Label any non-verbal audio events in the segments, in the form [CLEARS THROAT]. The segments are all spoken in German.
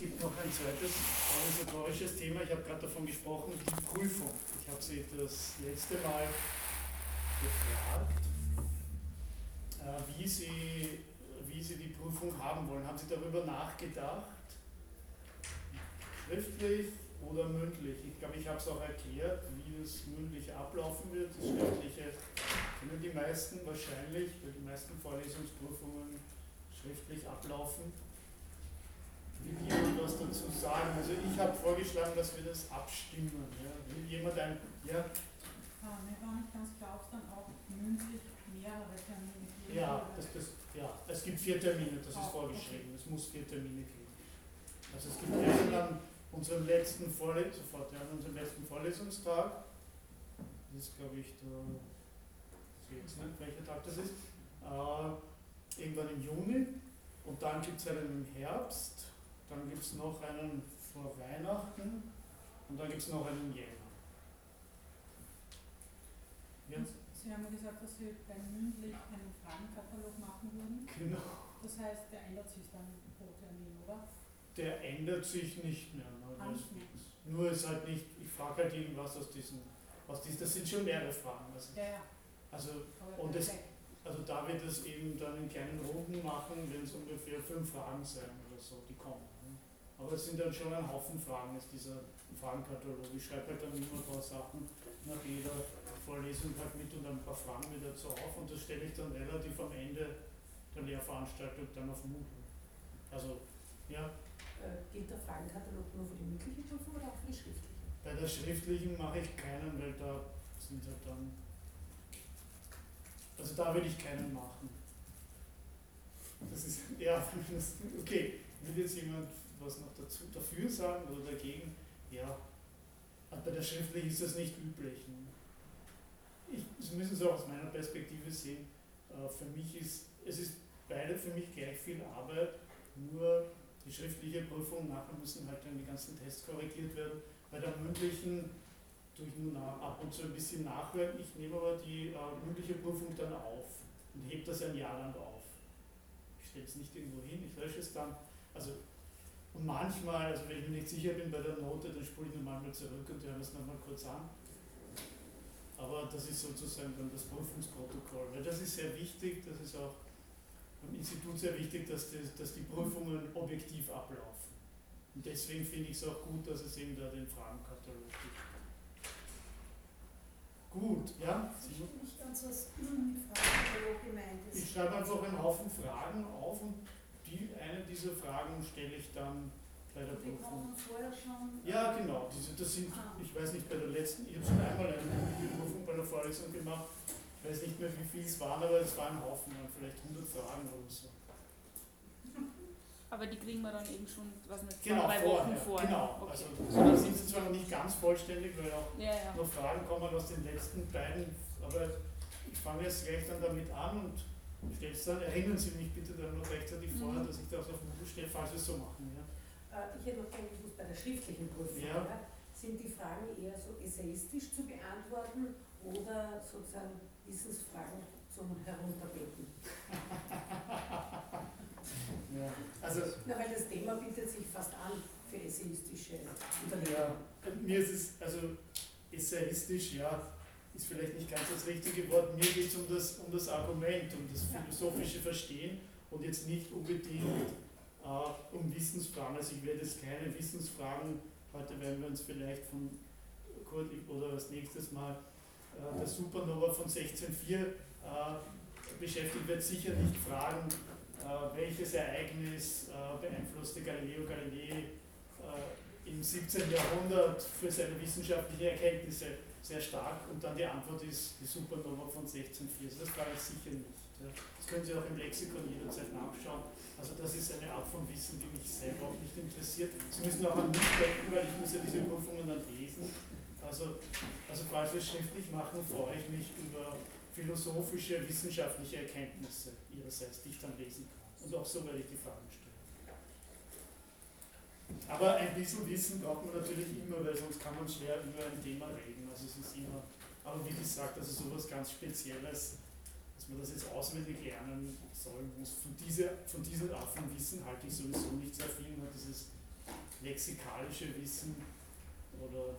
gibt noch ein zweites organisatorisches Thema. Ich habe gerade davon gesprochen, die Prüfung. Ich habe Sie das letzte Mal gefragt, äh, wie Sie, wie Sie die Prüfung haben wollen. Haben Sie darüber nachgedacht? Schriftlich oder mündlich? Ich glaube, ich habe es auch erklärt, wie das mündlich ablaufen wird. Das Schriftliche kennen die meisten wahrscheinlich, weil die meisten Vorlesungsprüfungen schriftlich ablaufen. Will jemand was dazu sagen? Also ich habe vorgeschlagen, dass wir das abstimmen. Ja. Will jemand ein... Ja? Ah, mir war nicht ganz klar, ob es dann auch mündlich mehrere Termine gibt. Ja, das, das, ja, es gibt vier Termine, das ist Ah, vorgeschrieben. Es muss vier Termine geben. Also es gibt einen an unserem letzten Vorles sofort, ja, an unserem letzten Vorlesungstag. Das ist, glaube ich, der, ich jetzt nicht, welcher Tag das ist. Äh, irgendwann im Juni. Und dann gibt es einen im Herbst. Dann gibt es noch einen vor Weihnachten. Und dann gibt es noch einen Jänner. Ja, Sie haben gesagt, dass Sie beim mündlich einen Fragenkatalog machen würden. genau. Das heißt, der ändert sich dann pro Termin, oder? Der ändert sich nicht mehr. Ne? Das, nur ist halt nicht, ich frage halt irgendwas aus diesen, aus diesen, das sind schon mehrere Fragen. Also, Ja, ja. also, Aber Und das- also da wird es eben dann in kleinen Runden machen, wenn es ungefähr fünf Fragen sein oder so, die kommen. Aber es sind dann schon ein Haufen Fragen, ist dieser Fragenkatalog. Ich schreibe halt dann immer ein paar Sachen nach jeder Vorlesung halt mit und ein paar Fragen mir dazu auf und das stelle ich dann relativ am Ende der Lehrveranstaltung dann auf Moodle. Also, ja, Äh, gilt der Fragenkatalog nur für die mündliche Prüfung oder auch für die schriftliche? Bei der schriftlichen mache ich keinen, weil da sind halt dann. Also da würde ich keinen machen. Das ist, [LAUGHS] ja, [LAUGHS] okay. Will jetzt jemand was noch dazu, dafür sagen oder dagegen? Ja. Aber bei der schriftlichen ist das nicht üblich. Ne? Ich, das müssen Sie auch aus meiner Perspektive sehen. Äh, für mich ist, es ist beide für mich gleich viel Arbeit, nur die schriftliche Prüfung, nachher müssen halt dann die ganzen Tests korrigiert werden. Bei der mündlichen tue ich nur ab und zu ein bisschen nachhören. Ich nehme aber die äh, mündliche Prüfung dann auf und hebe das ein Jahr lang auf. Ich stelle es nicht irgendwo hin, ich lösche es dann. Also, und manchmal, also wenn ich mir nicht sicher bin bei der Note, dann spule ich nochmal mal zurück und höre es nochmal kurz an. Aber das ist sozusagen dann das Prüfungsprotokoll, weil das ist sehr wichtig, das ist auch am Institut sehr wichtig, dass die, dass die Prüfungen objektiv ablaufen. Und deswegen finde ich es auch gut, dass es eben da den Fragenkatalog gibt. Gut, ja? Ich nicht ganz, was mit Fragenkatalog gemeint ist. Ich schreibe einfach einen Haufen Fragen auf und die, eine dieser Fragen stelle ich dann bei der Die Prüfung. kommen vorher schon. Ja, genau. Diese, das sind, Ah. ich weiß nicht, bei der letzten, ich habe schon einmal eine Prüfung bei der Vorlesung gemacht. Ich weiß nicht mehr, wie viel es waren, aber es waren ein Haufen, vielleicht 100 Fragen oder so. Aber die kriegen wir dann eben schon, was nicht, zwei, Genau, drei vorher. Wochen vorher. Genau. Okay. Also, so, da sind sie zwar noch nicht ganz vollständig, weil auch ja, ja. noch Fragen kommen aus den letzten beiden, aber ich fange jetzt gleich dann damit an und stelle es dann, erinnern Sie mich bitte dann noch rechtzeitig Mhm. vorher, dass ich das auf Moodle stelle, falls wir es so machen. Ja? Äh, ich hätte noch gerne gewusst, bei der schriftlichen Prüfung, Ja. ja. sind die Fragen eher so essayistisch zu beantworten oder sozusagen Wissensfragen zum Herunterbeten? [LAUGHS] Ja. Also Na, weil das Thema bietet sich fast an für essayistische Überlegungen. Ja, mir ist es, also essayistisch, ja, ist vielleicht nicht ganz das richtige Wort. Mir geht es um das, um das Argument, um das philosophische Verstehen und jetzt nicht unbedingt äh, um Wissensfragen. Also ich werde jetzt keine Wissensfragen, heute werden wir uns vielleicht von Kurt oder das nächstes Mal äh, der Supernova von 16.4 äh, beschäftigt wird, sicher nicht fragen, äh, welches Ereignis äh, beeinflusste Galileo Galilei äh, im 17. Jahrhundert für seine wissenschaftlichen Erkenntnisse sehr stark und dann die Antwort ist die Supernova von 1604. Also das frage ich sicher nicht. Das können Sie auch im Lexikon jederzeit nachschauen. Also das ist eine Art von Wissen, die mich selber auch nicht interessiert. Sie müssen auch an mich denken, weil ich muss ja diese Prüfungen dann lesen. Also, also falls wir es schriftlich machen, freue ich mich über philosophische, wissenschaftliche Erkenntnisse ihrerseits, die ich dann lesen kann. Und auch so werde ich die Fragen stellen. Aber ein bisschen Wissen braucht man natürlich immer, weil sonst kann man schwer über ein Thema reden. Also es ist immer, aber wie gesagt, also sowas ganz Spezielles, dass man das jetzt auswendig lernen soll, muss von, diese, von dieser Art von Wissen halte ich sowieso nicht sehr viel, nur dieses lexikalische Wissen oder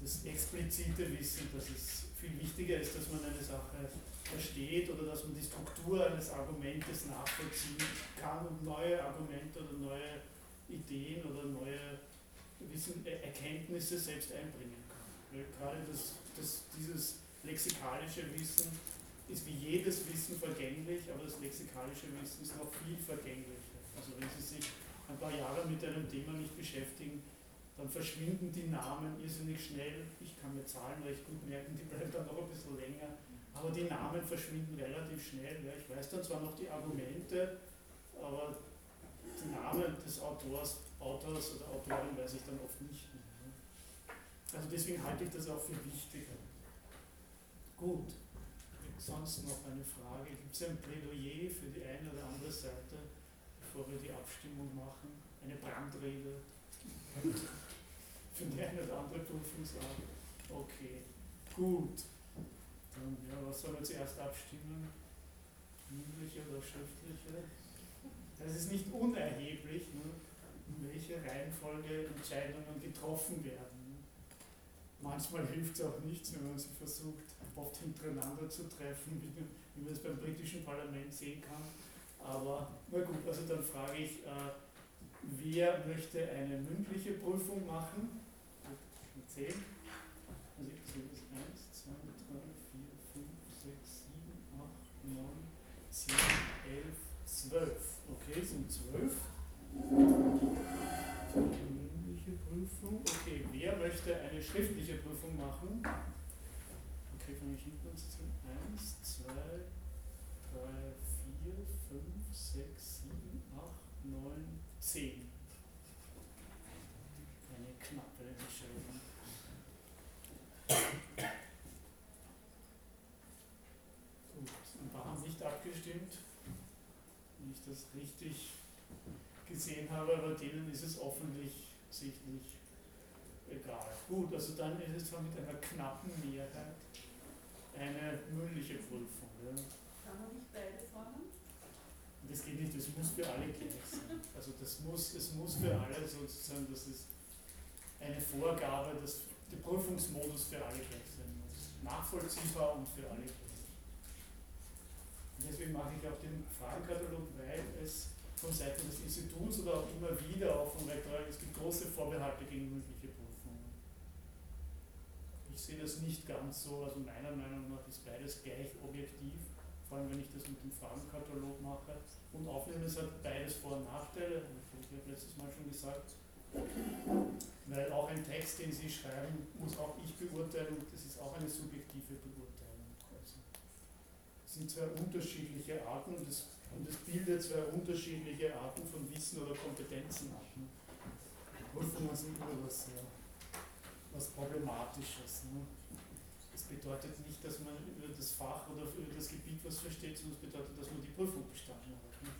das explizite Wissen, dass es viel wichtiger ist, dass man eine Sache versteht oder dass man die Struktur eines Argumentes nachvollziehen kann und neue Argumente oder neue Ideen oder neue Wissen, Erkenntnisse selbst einbringen kann. Weil gerade das, das, dieses lexikalische Wissen ist wie jedes Wissen vergänglich, aber das lexikalische Wissen ist noch viel vergänglicher. Also wenn Sie sich ein paar Jahre mit einem Thema nicht beschäftigen, dann verschwinden die Namen irrsinnig schnell. Ich kann mir Zahlen recht gut merken, die bleiben dann noch ein bisschen länger. Aber die Namen verschwinden relativ schnell. Ich weiß dann zwar noch die Argumente, aber die Namen des Autors, Autors oder Autorin weiß ich dann oft nicht mehr. Also deswegen halte ich das auch für wichtiger. Gut, sonst noch eine Frage. Gibt es ein Plädoyer für die eine oder andere Seite, bevor wir die Abstimmung machen? Eine Brandrede? für die eine oder andere Prüfungsart. Okay, gut. Dann, ja, was soll man zuerst abstimmen? Mündliche oder schriftliche? Das ist nicht unerheblich, ne, in welcher Reihenfolge Entscheidungen getroffen werden. Ne. Manchmal hilft es auch nichts, wenn man sie versucht, oft hintereinander zu treffen, [LAUGHS] wie, man es beim britischen Parlament sehen kann. Aber na gut, also dann frage ich, äh, wer möchte eine mündliche Prüfung machen? 10. Also ich sehe das 1, 2, 3, 4, 5, 6, 7, 8, 9, 10, 11, 12. Okay, sind 12. Mündliche Prüfung. Okay, wer möchte eine schriftliche Prüfung machen? Okay, ich hinten an zu zählen. 1, 2, 3, 4, 5, 6, 7, 8, 9, 10. das richtig gesehen habe, aber denen ist es offensichtlich egal. Gut, also dann ist es zwar mit einer knappen Mehrheit eine mündliche Prüfung. Ja. Kann man nicht beide Formen? Das geht nicht, das muss für alle gleich sein. Also das muss, es muss für alle sozusagen, das ist eine Vorgabe, dass der Prüfungsmodus für alle gleich sein muss. Nachvollziehbar und für alle gleich. Und deswegen mache ich auch den Fragenkatalog, weil es von Seiten des Instituts oder auch immer wieder auch von Rektoren, es gibt große Vorbehalte gegen mündliche Prüfungen. Sehe das nicht ganz so, also meiner Meinung nach ist beides gleich objektiv, vor allem wenn ich das mit dem Fragenkatalog mache. Und aufnehmen, es hat beides Vor- und Nachteile, ich habe letztes Mal schon gesagt, weil auch ein Text, den Sie schreiben, muss auch ich beurteilen und das ist auch eine subjektive Beurteilung sind zwei unterschiedliche Arten und es, und es bildet zwei unterschiedliche Arten von Wissen oder Kompetenzen ab. Ne? Prüfungen sind immer was, ja, was Problematisches. Ne? Das bedeutet nicht, dass man über das Fach oder über das Gebiet was versteht, sondern es bedeutet, dass man die Prüfung bestanden hat. Ne?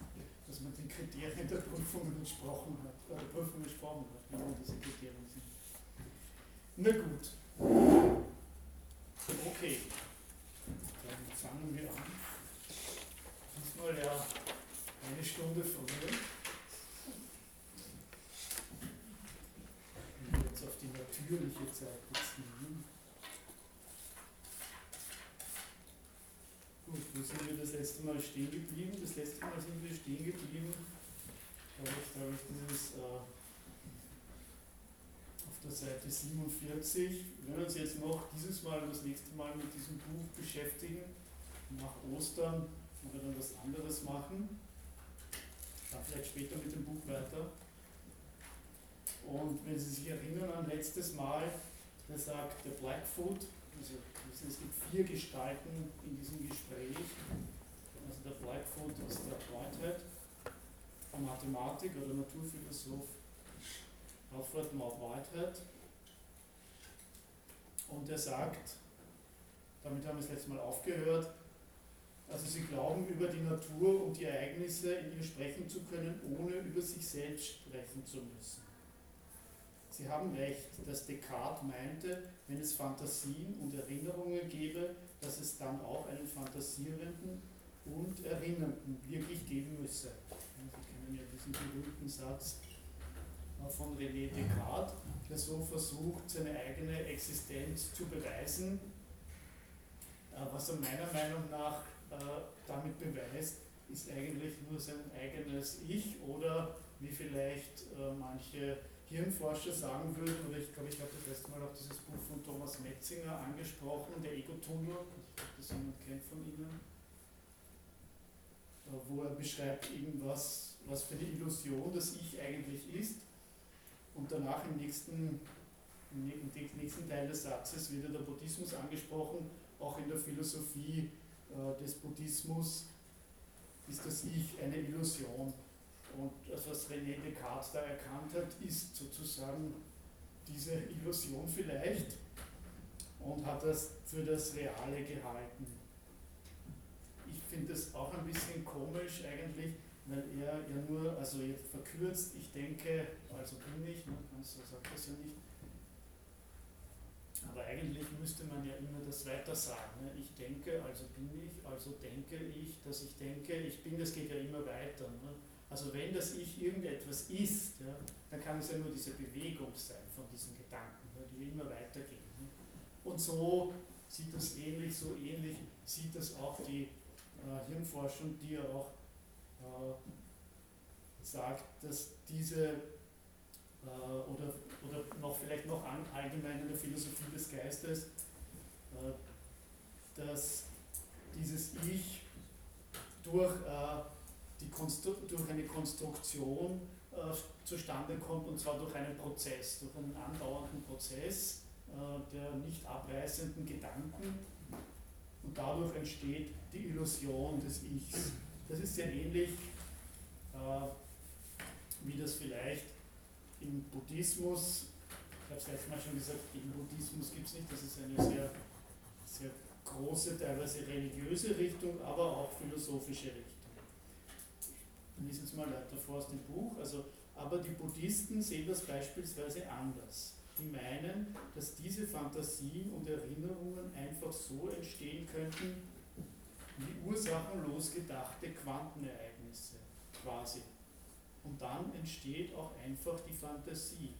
Dass man den Kriterien der Prüfung entsprochen hat, oder der Prüfung gesprochen hat, man diese Kriterien sind. Na gut. Okay fangen wir an. Diesmal ja eine Stunde früher. Wenn wir jetzt auf die natürliche Zeit beziehen. Gut, wo sind wir das letzte Mal stehen geblieben? Das letzte Mal sind wir stehen geblieben. Da habe ich dieses äh, auf der Seite 47. Wir werden uns jetzt noch dieses Mal und das nächste Mal mit diesem Buch beschäftigen nach Ostern oder dann was anderes machen. Dann vielleicht später mit dem Buch weiter. Und wenn Sie sich erinnern an letztes Mal, da sagt der Blackfoot, also es gibt vier Gestalten in diesem Gespräch. Also der Blackfoot ist der Whitehead, ein Mathematik oder Naturphilosoph Alfred Maud Whitehead. Und er sagt, damit haben wir das letzte Mal aufgehört, also sie glauben, über die Natur und die Ereignisse in ihr sprechen zu können, ohne über sich selbst sprechen zu müssen. Sie haben recht, dass Descartes meinte, wenn es Fantasien und Erinnerungen gäbe, dass es dann auch einen Fantasierenden und Erinnernden wirklich geben müsse. Sie kennen ja diesen berühmten Satz, äh, von René Descartes, der so versucht, seine eigene Existenz zu beweisen, äh, was er meiner Meinung nach äh, damit beweist, ist eigentlich nur sein eigenes Ich oder wie vielleicht manche Hirnforscher sagen würden, oder ich glaube, ich habe das letzte Mal auch dieses Buch von Thomas Metzinger angesprochen, der Ego-Tunnel, das jemand kennt von Ihnen, wo er beschreibt irgendwas, was für eine Illusion das Ich eigentlich ist. Und danach im nächsten, im nächsten Teil des Satzes wird der Buddhismus angesprochen, auch in der Philosophie äh, des Buddhismus ist das Ich eine Illusion. Und das, was René Descartes da erkannt hat, ist sozusagen diese Illusion vielleicht und hat das für das Reale gehalten. Ich finde das auch ein bisschen komisch eigentlich, weil er ja nur, also jetzt verkürzt, ich denke, also bin ich, ne, so sagt das ja nicht. Aber eigentlich müsste man ja immer das weiter sagen. Ne? Ich denke, also bin ich, also denke ich, dass ich denke, ich bin, das geht ja immer weiter. Ne? Also wenn das Ich irgendetwas ist, ja, dann kann es ja nur diese Bewegung sein von diesen Gedanken, ja, die immer weitergehen. Ne? Und so sieht das ähnlich, so ähnlich sieht das auch die äh, Hirnforschung, die ja auch äh, sagt, dass diese äh, oder, oder noch vielleicht noch an, allgemein in der Philosophie des Geistes, äh, dass dieses Ich durch äh, durch eine Konstruktion äh, zustande kommt, und zwar durch einen Prozess, durch einen andauernden Prozess äh, der nicht abreißenden Gedanken. Und dadurch entsteht die Illusion des Ichs. Das ist sehr ähnlich, äh, wie das vielleicht im Buddhismus, ich habe es letztes Mal schon gesagt, im Buddhismus gibt es nicht, das ist eine sehr, sehr große, teilweise religiöse Richtung, aber auch philosophische Richtung lese jetzt mal weiter vor aus dem Buch. Also, aber die Buddhisten sehen das beispielsweise anders. Die meinen, dass diese Fantasien und Erinnerungen einfach so entstehen könnten, wie ursachenlos gedachte Quantenereignisse quasi. Und dann entsteht auch einfach die Fantasie.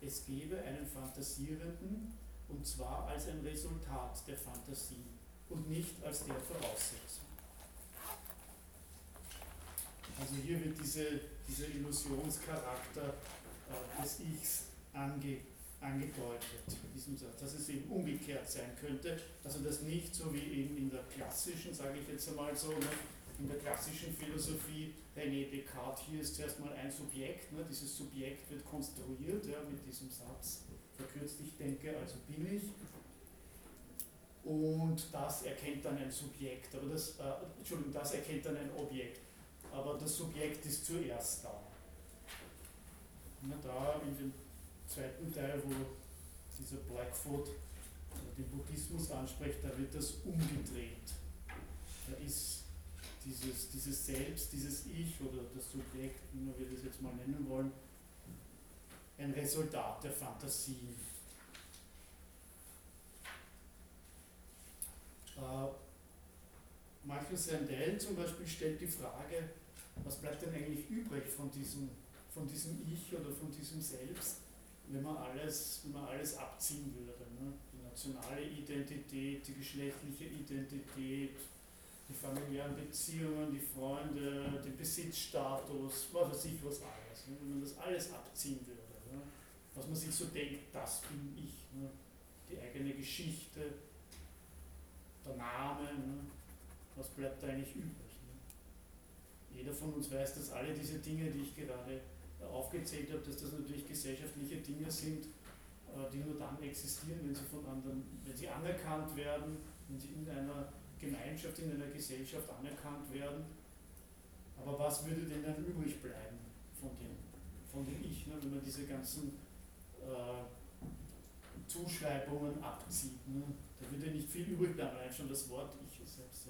Es gebe einen Fantasierenden und zwar als ein Resultat der Fantasie und nicht als der Voraussetzung. Also hier wird diese, dieser Illusionscharakter äh, des Ichs ange, angedeutet, in diesem Satz, dass es eben umgekehrt sein könnte, also dass nicht so wie eben in der klassischen, sage ich jetzt einmal so, ne, in der klassischen Philosophie René Descartes, hier ist zuerst mal ein Subjekt, ne, dieses Subjekt wird konstruiert ja, mit diesem Satz, verkürzt ich denke, also bin ich, und das erkennt dann ein Subjekt, aber das, äh, Entschuldigung, das erkennt dann ein Objekt aber das Subjekt ist zuerst da. Na, da in dem zweiten Teil, wo dieser Blackfoot den Buddhismus anspricht, da wird das umgedreht. Da ist dieses, dieses Selbst, dieses Ich oder das Subjekt, wie wir das jetzt mal nennen wollen, ein Resultat der Fantasie. Äh, Michael Sandel zum Beispiel stellt die Frage, was bleibt denn eigentlich übrig von diesem, von diesem Ich oder von diesem Selbst, wenn man alles, wenn man alles abziehen würde? Ne? Die nationale Identität, die geschlechtliche Identität, die familiären Beziehungen, die Freunde, den Besitzstatus, was weiß ich was alles. Ne? Wenn man das alles abziehen würde, ne? was man sich so denkt, das bin ich. Ne? Die eigene Geschichte, der Name, ne? Was bleibt da eigentlich übrig? jeder von uns weiß, dass alle diese Dinge, die ich gerade aufgezählt habe, dass das natürlich gesellschaftliche Dinge sind, äh, die nur dann existieren, wenn sie von anderen, wenn sie anerkannt werden, wenn sie in einer Gemeinschaft, in einer Gesellschaft anerkannt werden. Aber was würde denn dann übrig bleiben von dem, von dem Ich, ne, wenn man diese ganzen äh, Zuschreibungen abzieht? Ne? Da würde nicht viel übrig bleiben, allein schon das Wort Ich ist selbst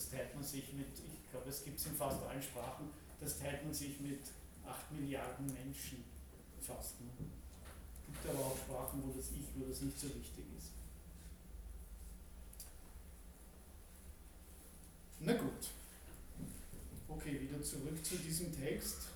das teilt man sich mit, ich glaube, es gibt es in fast allen Sprachen, das teilt man sich mit 8 Milliarden Menschen fast. Ne? Es gibt aber auch Sprachen, wo das Ich, wo das nicht so wichtig ist. Na gut. Okay, wieder zurück zu diesem Text.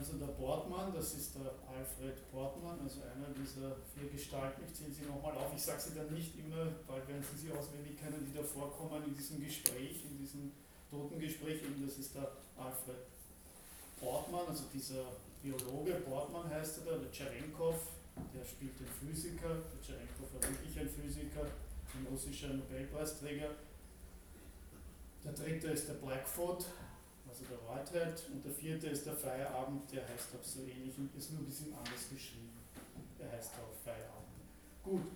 Der Portmann, das ist der Alfred Portmann, also einer dieser vier Gestalten. Ich zähle sie nochmal auf, ich sage sie dann nicht immer, bald werden Sie sie auswendig kennen, die da vorkommen in diesem Gespräch, in diesem Totengespräch, eben das ist der Alfred Portmann, also dieser Biologe, Portmann heißt er da, der Tscherenkov, der spielt den Physiker, der Tscherenkov war wirklich ein Physiker, ein russischer Nobelpreisträger. Der dritte ist der Blackfoot, also der Whitehead, und der vierte ist der Feierabend, der heißt auch so ähnlich und ist nur ein bisschen anders geschrieben. Der heißt auch Feierabend. Gut,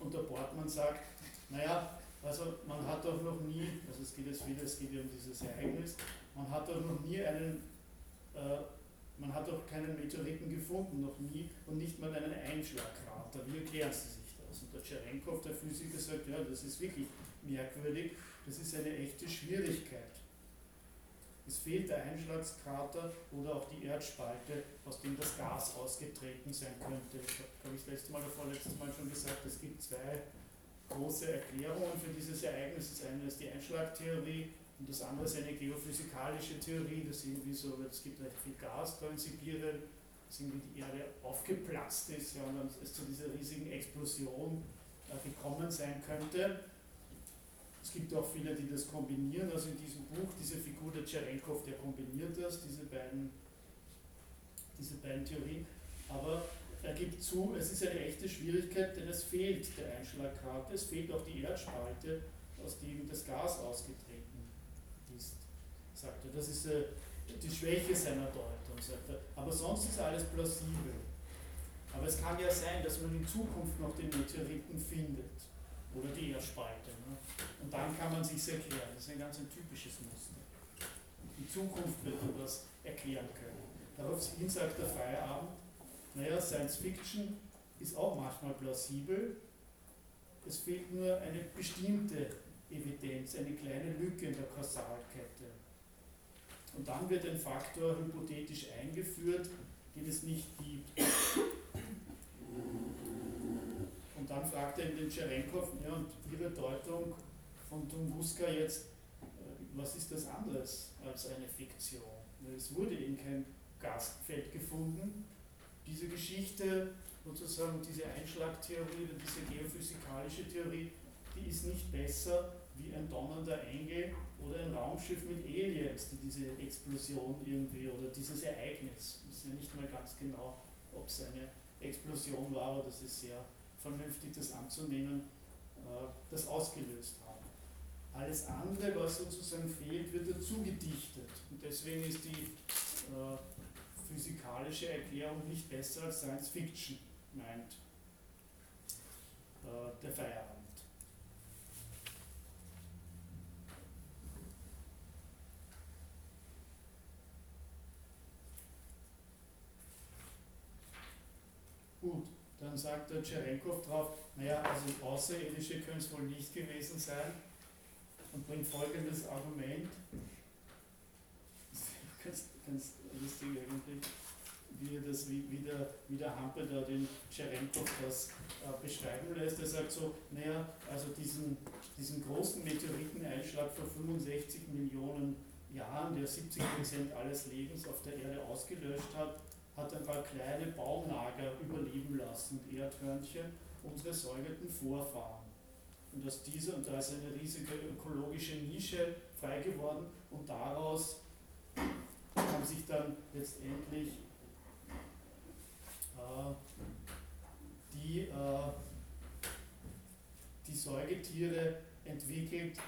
und der Portmann sagt, naja, also man hat doch noch nie, also es geht jetzt wieder, es geht ja um dieses Ereignis, man hat doch noch nie einen, äh, man hat doch keinen Meteoriten gefunden, noch nie, und nicht mal einen Einschlagkrater. Wie erklären Sie sich das? Und der Tscherenkov, der Physiker, sagt, ja, das ist wirklich merkwürdig, das ist eine echte Schwierigkeit. Es fehlt der Einschlagskrater oder auch die Erdspalte, aus dem das Gas ausgetreten sein könnte. Ich habe, ich, das letzte Mal oder vorletztes Mal schon gesagt, es gibt zwei große Erklärungen für dieses Ereignis. Das eine ist die Einschlagtheorie und das andere ist eine geophysikalische Theorie, dass irgendwie so, es gibt recht viel Gas da in Sibirien, dass irgendwie die Erde aufgeplatzt ist ja, und dann es zu dieser riesigen Explosion äh, gekommen sein könnte. Es gibt auch viele, die das kombinieren. Also in diesem Buch, diese Figur der Tscherenkov, der kombiniert das, diese beiden, diese beiden Theorien. Aber er gibt zu, es ist eine echte Schwierigkeit, denn es fehlt der Einschlagkrater, es fehlt auch die Erdspalte, aus dem das Gas ausgetreten ist, sagt er. Das ist äh, die Schwäche seiner Deutung, sagt er. Aber sonst ist alles plausibel. Aber es kann ja sein, dass man in Zukunft noch den Meteoriten findet oder die Erdspalte. Ne? Und dann kann man sich erklären. Das ist ein ganz ein typisches Muster. In Zukunft wird man das erklären können. Daraufhin sagt der Feierabend, naja, Science Fiction ist auch manchmal plausibel. Es fehlt nur eine bestimmte Evidenz, eine kleine Lücke in der Kausalkette. Und dann wird ein Faktor hypothetisch eingeführt, den es nicht gibt. Dann fragt er den Tscherenkov, ja, und Ihre Deutung von Tunguska jetzt, äh, was ist das anderes als eine Fiktion? Es wurde eben kein Gasfeld gefunden. Diese Geschichte, sozusagen diese Einschlagtheorie oder diese geophysikalische Theorie, die ist nicht besser wie ein donnernder Engel oder ein Raumschiff mit Aliens, die diese Explosion irgendwie oder dieses Ereignis, wir wissen ja nicht mal ganz genau, ob es eine Explosion war, aber das ist sehr vernünftig das anzunehmen, äh, das ausgelöst haben. Alles andere, was sozusagen fehlt, wird dazu gedichtet. Und deswegen ist die äh, physikalische Erklärung nicht besser als Science Fiction, meint äh, der Feierabend. Gut, dann sagt der Tscherenkov drauf, naja, also Außerirdische können es wohl nicht gewesen sein und bringt folgendes Argument. [LAUGHS] Ganz, ganz lustig eigentlich, wie, das, wie, wie, der, wie der Hampe da den Tscherenkov das äh, beschreiben lässt. Er sagt so, naja, also diesen, diesen großen Meteoriteneinschlag vor 65 Millionen Jahren, der 70% alles Lebens auf der Erde ausgelöscht hat, hat ein paar kleine Baunager überleben lassen, Erdhörnchen, unsere säugerten Vorfahren. Und aus dieser, und da ist eine riesige ökologische Nische frei geworden und daraus haben sich dann letztendlich äh, die, äh, die Säugetiere entwickelt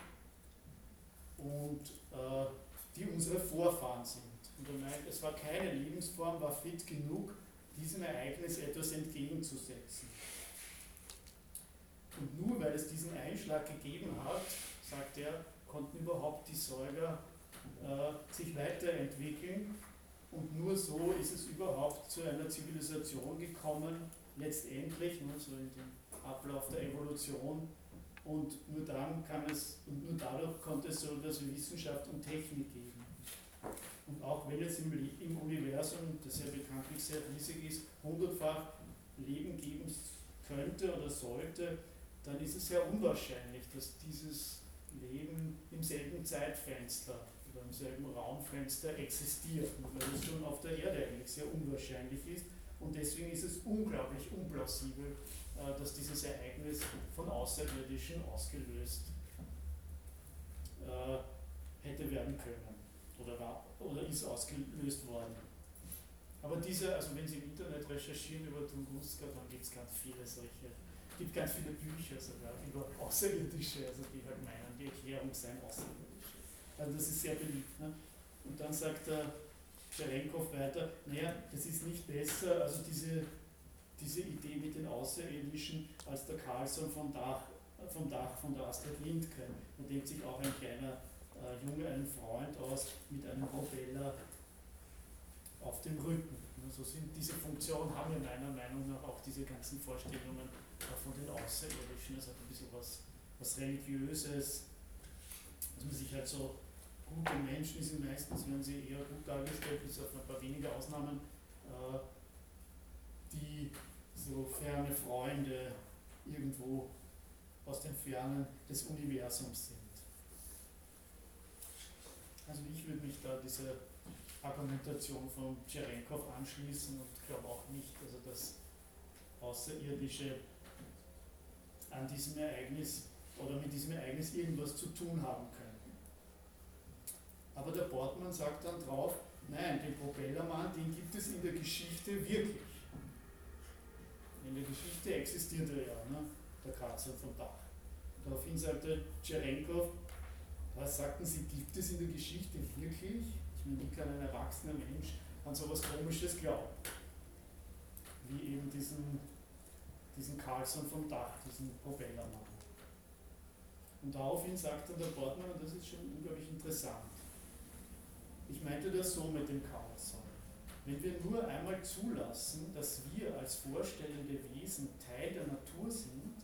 und äh, die unsere Vorfahren sind. Und er meint, es war keine Lebensform, war fit genug, diesem Ereignis etwas entgegenzusetzen. Und nur weil es diesen Einschlag gegeben hat, sagt er, konnten überhaupt die Säuger äh, sich weiterentwickeln. Und nur so ist es überhaupt zu einer Zivilisation gekommen, letztendlich, nur so in dem Ablauf der Evolution. Und nur dann kann es, und nur dadurch konnte es so etwas wie Wissenschaft und Technik geben. Und auch wenn es im, im Universum, das ja bekanntlich sehr riesig ist, hundertfach Leben geben könnte oder sollte, dann ist es sehr unwahrscheinlich, dass dieses Leben im selben Zeitfenster beim selben Raumfenster existiert, weil es schon auf der Erde eigentlich sehr unwahrscheinlich ist. Und deswegen ist es unglaublich unplausibel, äh, dass dieses Ereignis von Außerirdischen ausgelöst äh, hätte werden können oder, war, oder ist ausgelöst worden. Aber diese, also wenn Sie im Internet recherchieren über Tunguska, dann gibt es ganz viele solche, gibt ganz viele Bücher sogar über Außerirdische, also die halt meinen, die Erklärung seien Außerirdische. Also das ist sehr beliebt. Ne? Und dann sagt der Scherenkov weiter, naja, das ist nicht besser, also diese, diese Idee mit den Außerirdischen, als der Carlson vom Dach, vom Dach von der Astrid Lindgren. Da denkt sich auch ein kleiner äh, Junge einen Freund aus mit einem Propeller auf dem Rücken. Also sind diese Funktionen haben ja meiner Meinung nach auch diese ganzen Vorstellungen von den Außerirdischen. Es hat ein bisschen was, was Religiöses, dass man sich halt so gute Menschen sind meistens, werden sie eher gut dargestellt, bis auf ein paar wenige Ausnahmen, äh, die so ferne Freunde irgendwo aus den Fernen des Universums sind. Also ich würde mich da dieser Argumentation von Tscherenkov anschließen und glaube auch nicht, also dass Außerirdische an diesem Ereignis oder mit diesem Ereignis irgendwas zu tun haben können. Aber der Bortmann sagt dann drauf, nein, den Propellermann, den gibt es in der Geschichte wirklich. In der Geschichte existiert er ja, ne? der Kratzer vom Dach. Daraufhin sagte Tscherenkov, was sagten Sie, gibt es in der Geschichte wirklich? Ich meine, wie kann ein erwachsener Mensch an so etwas Komisches glauben? Wie eben diesen, diesen Carlson vom Dach, diesen Propellermann. Und daraufhin sagte der Portmann, und das ist schon unglaublich interessant, ich meinte das so mit dem Carlson. Wenn wir nur einmal zulassen, dass wir als vorstellende Wesen Teil der Natur sind,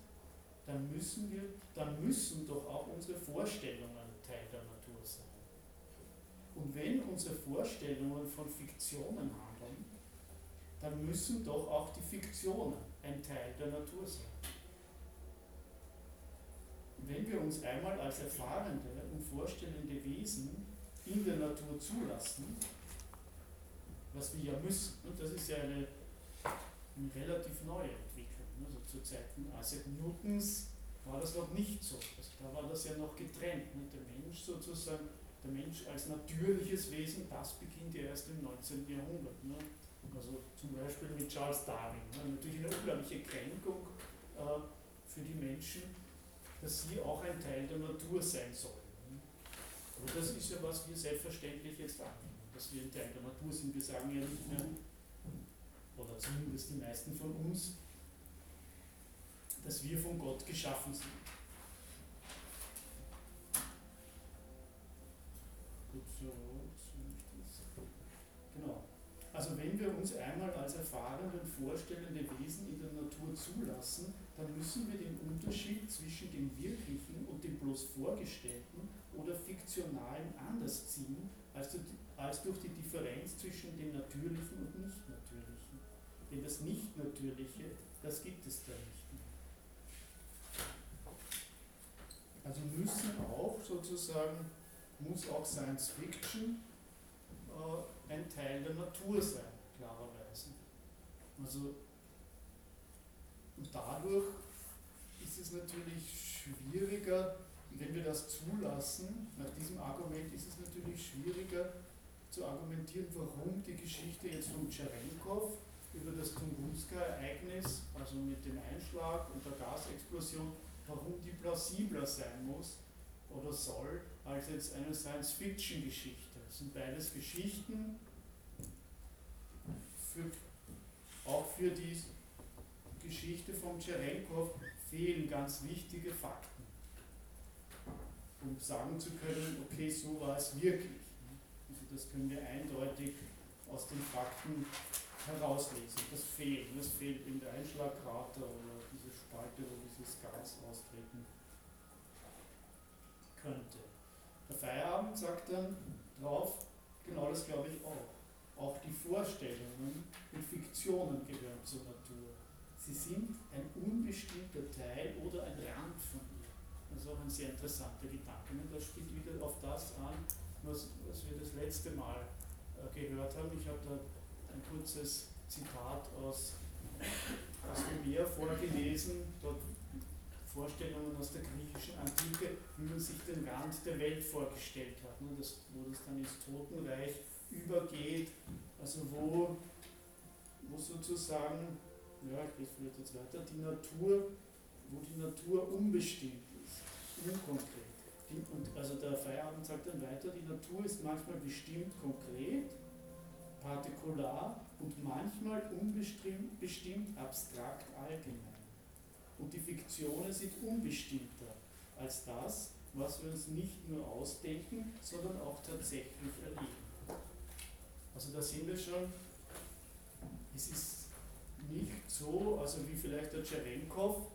dann müssen wir, dann müssen doch auch unsere Vorstellungen Teil der Natur sein. Und wenn unsere Vorstellungen von Fiktionen handeln, dann müssen doch auch die Fiktionen ein Teil der Natur sein. Wenn wir uns einmal als erfahrende und vorstellende Wesen in der Natur zulassen, was wir ja müssen, und das ist ja eine, eine relativ neue Entwicklung, also zu Zeiten Isaac Newtons war das noch nicht so. Also da war das ja noch getrennt. Ne? Der Mensch sozusagen, der Mensch als natürliches Wesen, das beginnt ja erst im 19. Jahrhundert. Ne? Also zum Beispiel mit Charles Darwin. Ne? Natürlich eine unglaubliche Kränkung äh, für die Menschen, dass sie auch ein Teil der Natur sein sollen. Ne? Aber das ist ja, was wir selbstverständlich jetzt annehmen, dass wir ein Teil der Natur sind. Wir sagen ja nicht mehr, oder zumindest die meisten von uns, dass wir von Gott geschaffen sind. Genau. Also wenn wir uns einmal als erfahrene und vorstellende Wesen in der Natur zulassen, dann müssen wir den Unterschied zwischen dem Wirklichen und dem bloß Vorgestellten oder Fiktionalen anders ziehen, als durch die Differenz zwischen dem Natürlichen und Nicht-Natürlichen. Denn das Nicht-Natürliche, das gibt es da nicht. Also müssen auch sozusagen, muss auch Science Fiction äh, ein Teil der Natur sein, klarerweise. Also, dadurch ist es natürlich schwieriger, wenn wir das zulassen, nach diesem Argument ist es natürlich schwieriger zu argumentieren, warum die Geschichte jetzt von Tscherenkov über das Tunguska-Ereignis, also mit dem Einschlag und der Gasexplosion, warum die plausibler sein muss oder soll, als jetzt eine Science-Fiction-Geschichte. Das sind beides Geschichten, für, auch für die Geschichte von Tscherenkov fehlen ganz wichtige Fakten, um sagen zu können, okay, so war es wirklich. Also das können wir eindeutig aus den Fakten herauslesen. Das fehlt. Das fehlt in der Einschlagkrater oder Spalte, wo dieses Gas austreten könnte. Der Feierabend sagt dann drauf, genau das glaube ich auch. Auch die Vorstellungen und Fiktionen gehören zur Natur. Sie sind ein unbestimmter Teil oder ein Rand von ihr. Das ist auch ein sehr interessanter Gedanke. Und das spielt wieder auf das an, was, was wir das letzte Mal äh, gehört haben. Ich habe da ein kurzes Zitat aus, aus Homer vorgelesen, dort Vorstellungen aus der griechischen Antike, wie man sich den Rand der Welt vorgestellt hat, ne, das, wo das dann ins Totenreich übergeht, also wo, wo sozusagen, ja, ich lese vielleicht jetzt weiter, die Natur, wo die Natur unbestimmt ist, unkonkret. Die, und also der Feierabend sagt dann weiter, die Natur ist manchmal bestimmt konkret, partikular und manchmal unbestimmt bestimmt abstrakt allgemein. Und die Fiktionen sind unbestimmter als das, was wir uns nicht nur ausdenken, sondern auch tatsächlich erleben. Also da sehen wir schon, es ist nicht so, also wie vielleicht der Tscherenkov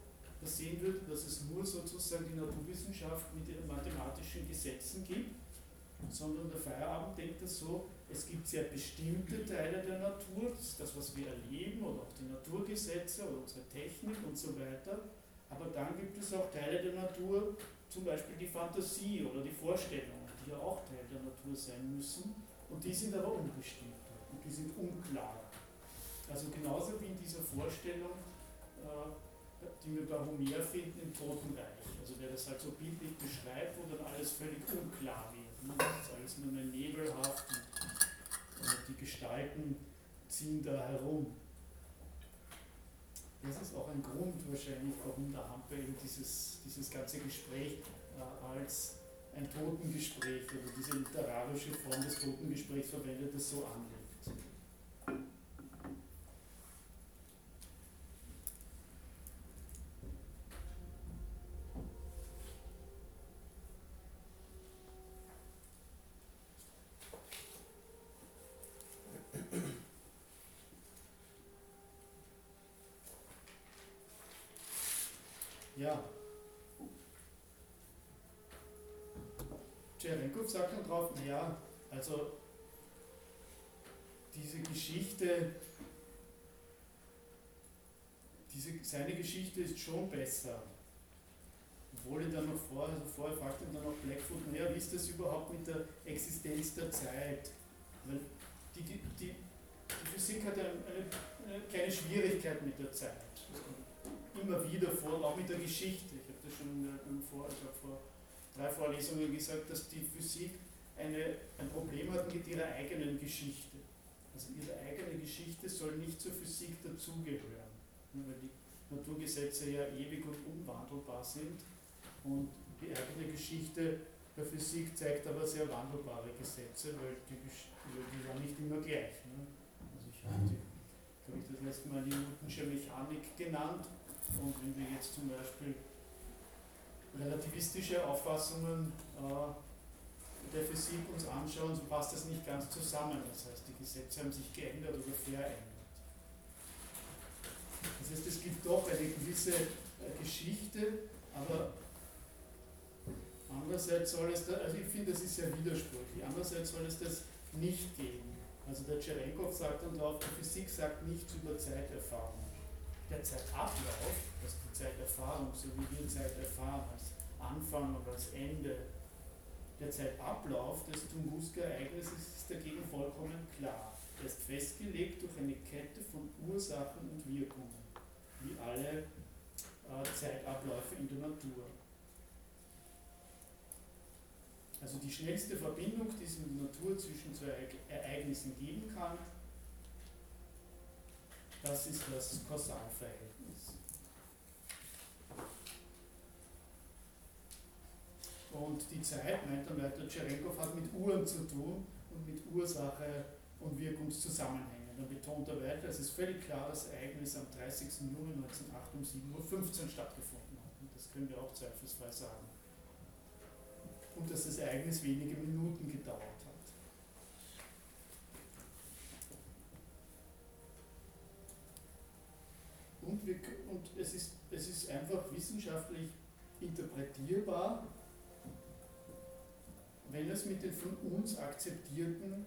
das sehen würde, dass es nur sozusagen die Naturwissenschaft mit ihren mathematischen Gesetzen gibt, sondern der Feierabend denkt das so, es gibt sehr bestimmte Teile der Natur, das ist das, was wir erleben, oder auch die Naturgesetze oder unsere Technik und so weiter, aber dann gibt es auch Teile der Natur, zum Beispiel die Fantasie oder die Vorstellungen, die ja auch Teil der Natur sein müssen, und die sind aber unbestimmter und die sind unklar. Also genauso wie in dieser Vorstellung, äh, die wir bei Homer finden im Totenreich. Also der das halt so bildlich beschreibt, wo dann alles völlig unklar wird. Ne? Das ist alles nur eine nebelhaft und die Gestalten ziehen da herum. Das ist auch ein Grund wahrscheinlich, warum der Hampe eben dieses, dieses ganze Gespräch äh, als ein Totengespräch oder diese literarische Form des Totengesprächs verwendet, das so anlegt. Ja. Tscherenkov sagt dann drauf, naja, also diese Geschichte, diese, seine Geschichte ist schon besser. Obwohl er dann noch vorher, also vorher fragt ihn dann noch Blackfoot, naja, wie ist das überhaupt mit der Existenz der Zeit? Weil die, die, die, die Physik hat eine, eine, eine kleine Schwierigkeit mit der Zeit immer wieder vor, auch mit der Geschichte. Ich habe das schon in vor, ich vor drei Vorlesungen gesagt, dass die Physik eine, ein Problem hat mit ihrer eigenen Geschichte. Also ihre eigene Geschichte soll nicht zur Physik dazugehören, weil die Naturgesetze ja ewig und unwandelbar sind und die eigene Geschichte der Physik zeigt aber sehr wandelbare Gesetze, weil die, die waren nicht immer gleich. Ne? Also ich habe das letzte Mal die Newtonsche Mechanik genannt und wenn wir jetzt zum Beispiel relativistische Auffassungen äh, der Physik uns anschauen, so passt das nicht ganz zusammen. Das heißt, die Gesetze haben sich geändert oder verändert. Das heißt, es gibt doch eine gewisse äh, Geschichte, aber andererseits soll es, da, also ich finde, das ist sehr widersprüchlich, andererseits soll es das nicht geben. Also der Tscherenkov sagt dann drauf, die Physik sagt nichts über Zeiterfahrung der Zeitablauf, also die Zeiterfahrung, so wie wir Zeit erfahren, als Anfang und als Ende, der Zeitablauf des Tunguska-Ereignisses ist dagegen vollkommen klar. Er ist festgelegt durch eine Kette von Ursachen und Wirkungen, wie alle äh, Zeitabläufe in der Natur. Also die schnellste Verbindung, die es in der Natur zwischen zwei Ereignissen geben kann, das ist das Kausalverhältnis. Und die Zeit, meint dann weiter Tscherenkov, hat mit Uhren zu tun und mit Ursache und Wirkungszusammenhängen. Dann betont er weiter, es ist völlig klar, dass das Ereignis am 30. Juni 1908 um 7.15 Uhr stattgefunden hat. Und das können wir auch zweifelsfrei sagen. Und dass das Ereignis wenige Minuten gedauert wir, und es ist, es ist einfach wissenschaftlich interpretierbar, wenn es mit den von uns akzeptierten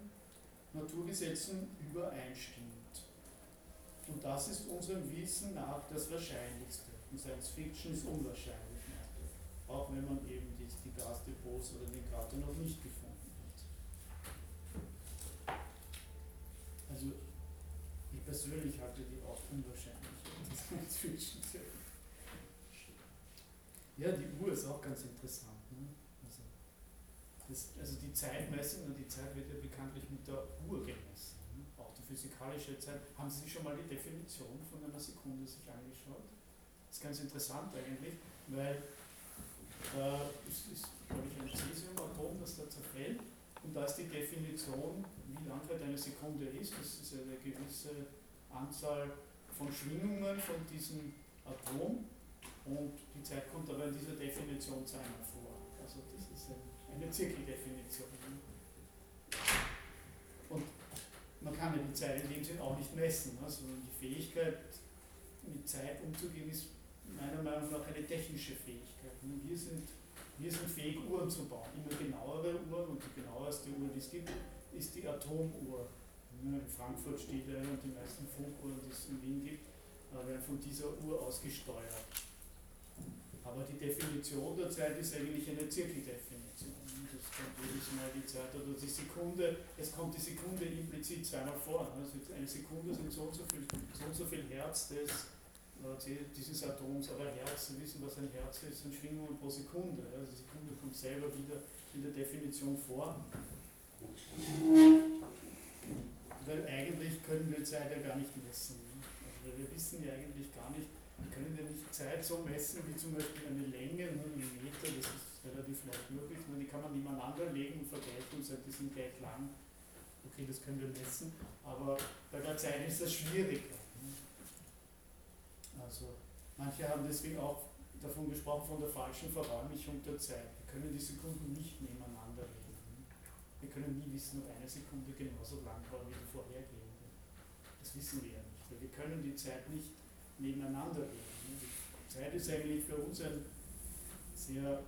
Naturgesetzen übereinstimmt. Und das ist unserem Wissen nach das Wahrscheinlichste. In Science Fiction ist unwahrscheinlich, auch wenn man eben die, die Gasdepots oder den Krater noch nicht gefunden hat. Also ich persönlich halte die auch unwahrscheinlich. Ja, die Uhr ist auch ganz interessant. Ne? Also, das, also die Zeitmessung und die Zeit wird ja bekanntlich mit der Uhr gemessen. Ne? Auch die physikalische Zeit. Haben Sie sich schon mal die Definition von einer Sekunde sich angeschaut? Das ist ganz interessant eigentlich, weil da ist, ist glaube ich, ein Cäsiumatom, das da zerfällt. Und da ist die Definition, wie lang halt eine Sekunde ist. Das ist eine gewisse Anzahl von Schwingungen von diesem Atom. Und die Zeit kommt aber in dieser Definition zweimal vor. Also das ist eine Zirkeldefinition. Und man kann ja die Zeit in dem Sinn auch nicht messen, also die Fähigkeit, mit Zeit umzugehen, ist meiner Meinung nach eine technische Fähigkeit. Wir sind wir sind fähig, Uhren zu bauen. Immer genauere Uhren und die genaueste Uhr, die es gibt, ist die Atomuhr. In Frankfurt steht eine und die meisten Funkuhren, die es in Wien gibt, äh, werden von dieser Uhr aus gesteuert. Aber die Definition der Zeit ist eigentlich eine Zirkeldefinition. Das kommt jedes Mal die Zeit oder die Sekunde, es kommt die Sekunde implizit zweimal vor. Also eine Sekunde sind so und so viel, so und so viel Herz des dieses Atoms, aber Herz, Sie wissen, was ein Herz ist, sind Schwingungen pro Sekunde. Also die Sekunde kommt selber wieder in der Definition vor. Weil eigentlich können wir Zeit ja gar nicht messen. Also wir wissen ja eigentlich gar nicht, wir können ja nicht Zeit so messen wie zum Beispiel eine Länge, nur einen Meter, das ist relativ leicht möglich, nur die kann man nebeneinander legen und vergleichen und sagen, die sind gleich lang. Okay, das können wir messen, aber bei der Zeit ist das schwieriger. Also manche haben deswegen auch davon gesprochen, von der falschen Verräumlichung der Zeit. Wir können die Sekunden nicht nebeneinander. Wir können nie wissen, ob eine Sekunde genauso lang war wie die vorhergehende. Das wissen wir ja nicht, wir können die Zeit nicht nebeneinander legen. Die Zeit ist eigentlich für uns eine sehr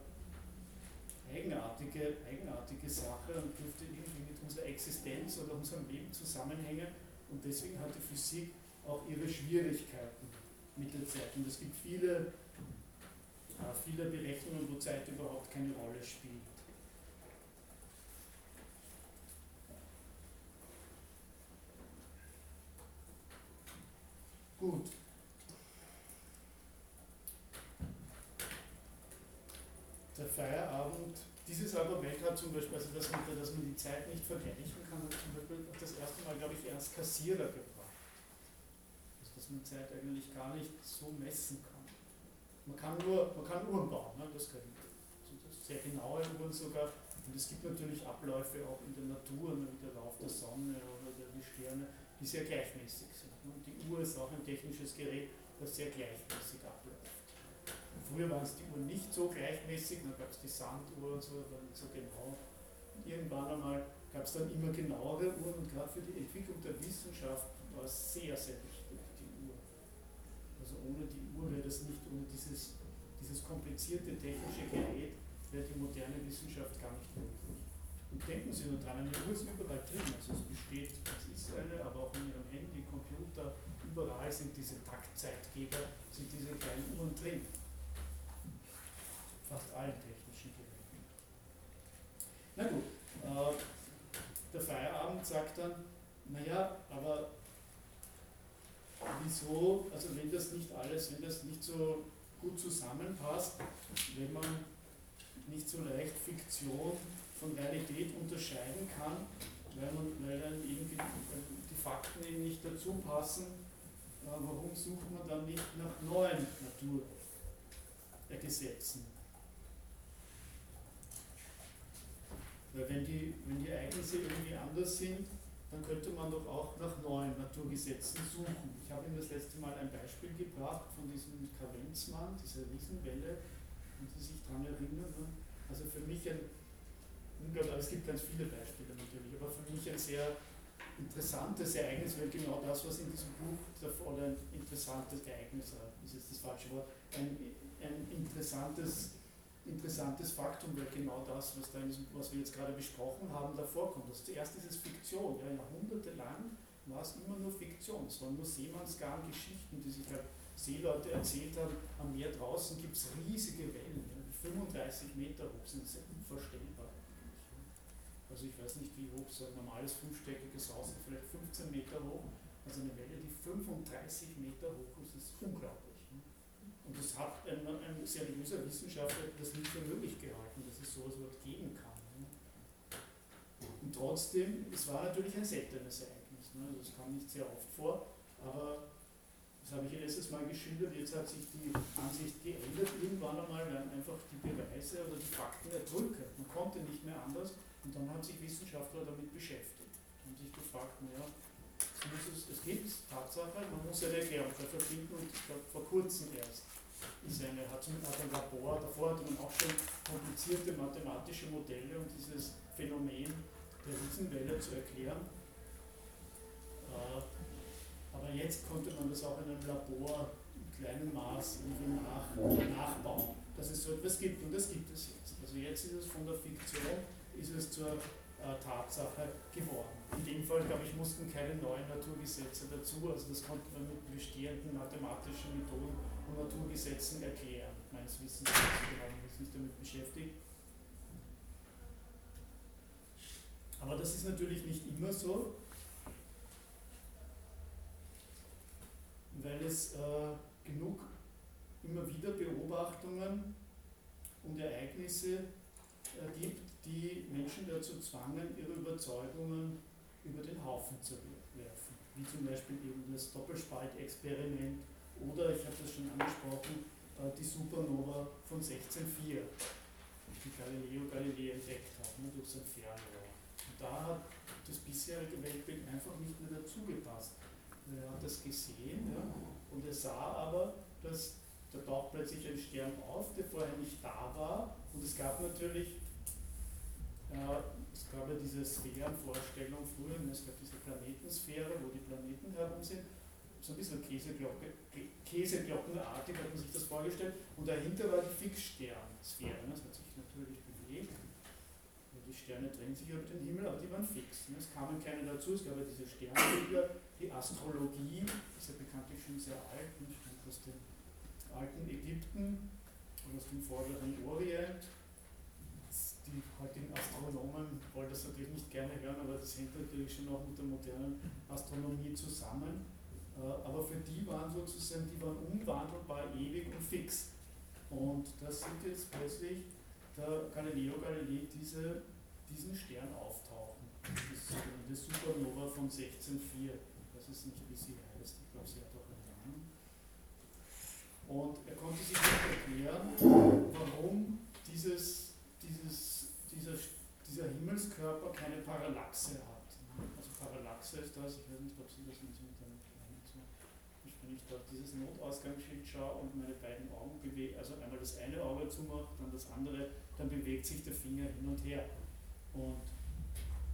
eigenartige, eigenartige Sache und dürfte irgendwie mit unserer Existenz oder unserem Leben zusammenhängen. Und deswegen hat die Physik auch ihre Schwierigkeiten mit der Zeit. Und es gibt viele, äh, viele Berechnungen, wo Zeit überhaupt keine Rolle spielt. Gut. Der Feierabend, dieses Argument hat zum Beispiel, also dass man, dass man die Zeit nicht vergleichen kann, hat zum Beispiel das erste Mal, glaube ich, erst Kassierer gebracht man Zeit eigentlich gar nicht so messen kann. Man kann nur, man kann Uhren bauen, ne? das können also sehr genaue Uhren sogar. Und es gibt natürlich Abläufe auch in der Natur, ne? wie der Lauf der Sonne oder der, die Sterne, die sehr gleichmäßig sind. Und die Uhr ist auch ein technisches Gerät, das sehr gleichmäßig abläuft. Und früher waren es die Uhren nicht so gleichmäßig, dann gab es die Sanduhr und so, dann so genau. Irgendwann einmal gab es dann immer genauere Uhren und gerade für die Entwicklung der Wissenschaft war es sehr, sehr wichtig ohne die Uhr wäre das nicht, ohne dieses, dieses komplizierte technische Gerät wäre die moderne Wissenschaft gar nicht möglich. Denken Sie nur dran, eine Uhr ist überall drin. Also es besteht, es ist eine, aber auch in Ihrem Handy, Computer, überall sind diese Taktzeitgeber, sind diese kleinen Uhren drin. Fast allen technischen Geräten. Na gut, äh, der Feierabend sagt dann, naja, aber wieso, also wenn das nicht alles, wenn das nicht so gut zusammenpasst, wenn man nicht so leicht Fiktion von Realität unterscheiden kann, weil, man, weil dann irgendwie die Fakten eben nicht dazu passen, warum sucht man dann nicht nach neuen Naturgesetzen? Weil wenn die, wenn die Ereignisse irgendwie anders sind, dann könnte man doch auch nach neuen Naturgesetzen suchen. Ich habe Ihnen das letzte Mal ein Beispiel gebracht von diesem Kavenzmann, dieser Riesenwelle, wenn Sie sich daran erinnern. Ne? Also für mich ein, unglaublich, es gibt ganz viele Beispiele natürlich, aber für mich ein sehr interessantes Ereignis, weil genau das, was in diesem Buch, oder ein interessantes Ereignis, ist jetzt das falsche Wort, ein, ein interessantes interessantes Faktum, weil genau das, was, da diesem, was wir jetzt gerade besprochen haben, da vorkommt. Also zuerst ist es Fiktion, ja, jahrhundertelang war es immer nur Fiktion, es waren nur Seemannsgarn-Geschichten, die sich halt Seeleute erzählt haben, am Meer draußen gibt es riesige Wellen, ja, die 35 Meter hoch sind, sehr unvorstellbar Also ich weiß nicht, wie hoch so ein normales fünfstöckiges Haus ist, vielleicht 15 Meter hoch Also eine Welle, die 35 Meter hoch ist, ist unglaublich. Und das hat ein, ein seriöser Wissenschaftler das nicht für möglich gehalten, dass es sowas überhaupt geben kann. Ne? Und trotzdem, es war natürlich ein seltenes Ereignis. Ne? Das kam nicht sehr oft vor, aber das habe ich letztes Mal geschildert, jetzt hat sich die Ansicht geändert. Irgendwann einmal werden einfach die Beweise oder die Fakten erdrückt. Man konnte nicht mehr anders und dann haben sich Wissenschaftler damit beschäftigt. Und sich gefragt, naja, es, es gibt Tatsache, man muss eine dafür finden und ich glaube vor kurzem erst ist eine, hat, hat ein Labor, davor hatte man auch schon komplizierte mathematische Modelle, um dieses Phänomen der Riesenwelle zu erklären. Äh, aber jetzt konnte man das auch in einem Labor im kleinen Maß irgendwie nach, nachbauen, dass es so etwas gibt. Und das gibt es jetzt. Also jetzt ist es von der Fiktion, ist es zur äh, Tatsache geworden. In dem Fall, glaube ich, mussten keine neuen Naturgesetze dazu, also das konnte man mit bestehenden mathematischen Methoden und Naturgesetzen erklären. Meines Wissens haben wir sich damit beschäftigt. Aber das ist natürlich nicht immer so. weil es äh, genug immer wieder Beobachtungen und Ereignisse äh, gibt, die Menschen dazu zwangen, ihre Überzeugungen über den Haufen zu werfen. Wie zum Beispiel eben das Doppelspaltexperiment oder, ich habe das schon angesprochen, äh, die Supernova von 1604, die Galileo Galilei entdeckt hat, ne, durch sein Fernrohr. Und da hat das bisherige Weltbild einfach nicht mehr dazu gepasst. Er hat das gesehen ja, und er sah aber, dass da taucht plötzlich ein Stern auf, der vorher nicht da war. Und es gab natürlich, es gab ja diese Sphärenvorstellung früher, es gab diese Planetensphäre, wo die Planeten herum sind. So ein bisschen Käseglocke, Käseglockenartig hat man sich das vorgestellt. Und dahinter war die Fixsternsphäre. Das hat sich natürlich bewegt. Die Sterne drehen sich über den Himmel, aber die waren fix. Es kamen keine dazu, es gab ja diese Sternbilder die Astrologie, ist ja bekanntlich schon sehr alt, stammt aus dem alten Ägypten und aus dem vorderen Orient. Die heutigen Astronomen wollen das natürlich nicht gerne hören, aber das hängt natürlich schon auch mit der modernen Astronomie zusammen. Äh, aber für die waren sozusagen, die waren unwandelbar, ewig und fix. Und das sieht jetzt plötzlich der Galileo Galilei diese, diesen Stern auftauchen. Das, das Supernova von 1604 weiß nicht, wie sie heißt, ich glaube, sie hat auch einen Namen. Und er konnte sich nicht erklären, warum dieses, dieses, dieser Himmelskörper keine Parallaxe hat. Also Parallaxe ist das, ich weiß nicht, ob Sie das mit einem kleinen so, wenn ich da auf dieses Notausgangsschild schaue und meine beiden Augen bewege, also einmal das eine Auge zumache, dann das andere, dann bewegt sich der Finger hin und her. Und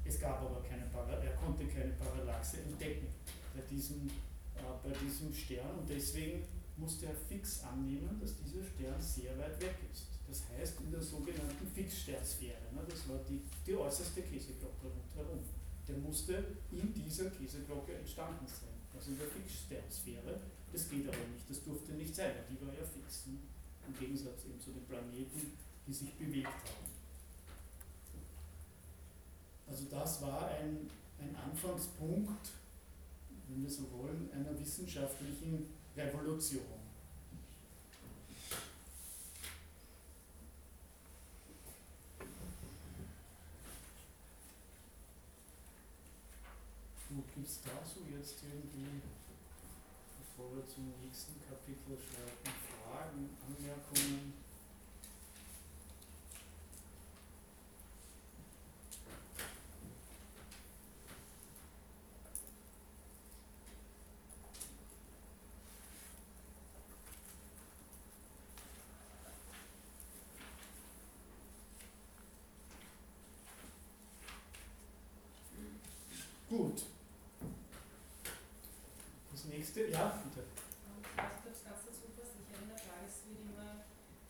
es gab aber keine Parallaxe, er konnte keine Parallaxe entdecken bei diesem, äh, bei diesem Stern und deswegen musste er fix annehmen, dass dieser Stern sehr weit weg ist. Das heißt in der sogenannten Fixsternsphäre, ne, das war die, die äußerste Käseglocke rundherum, der musste in dieser Käseglocke entstanden sein, also in der Fixsternsphäre. Das geht aber nicht, das durfte nicht sein, weil die war ja fix, ne? im Gegensatz eben zu den Planeten, die sich bewegt haben. Also das war ein, ein Anfangspunkt wenn wir so wollen, einer wissenschaftlichen Revolution. Gibt es dazu jetzt irgendwie, bevor wir zum nächsten Kapitel schreiten, Fragen, Anmerkungen? Gut. Nächste, ja, bitte. Ich glaube, ganz dazu passt, ich erinnere es wird immer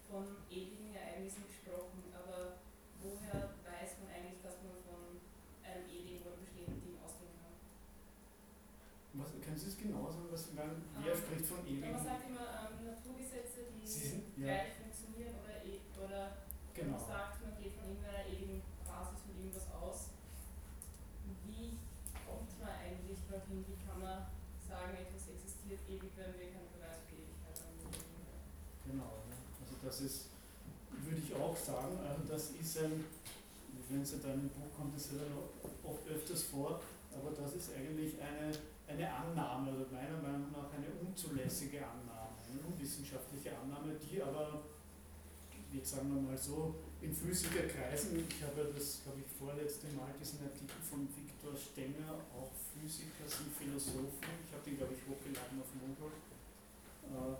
von ewigen Ereignissen gesprochen, aber woher weiß man eigentlich, dass man von einem ewigen oder bestehenden Ding ausgehen kann? Was, können Sie es genau sagen, was Sie meinen? Wer um, spricht von ewigen? Man sagt immer ähm, Naturgesetze, die ja. gleich funktionieren oder, e oder genau. man sagt, man geht von irgendeiner ewigen Basis von irgendwas aus. Wie kommt man eigentlich dorthin? Wie kann man sagen, etwas existiert ewig, wenn wir keine Beweisfähigkeit angeben. Genau, also das ist, würde ich auch sagen, also das ist ein, wenn es in deinem Buch kommt, das ja oft öfters vor, aber das ist eigentlich eine, eine Annahme, oder meiner Meinung nach eine unzulässige Annahme, eine unwissenschaftliche Annahme, die aber, jetzt sagen wir mal so, in Physikerkreisen, ich habe das, glaube ich, vorletzte Mal diesen Artikel von Viktor Stenger, auch Physiker sind Philosophen, ich habe den, glaube ich, hochgeladen auf Moodle, äh,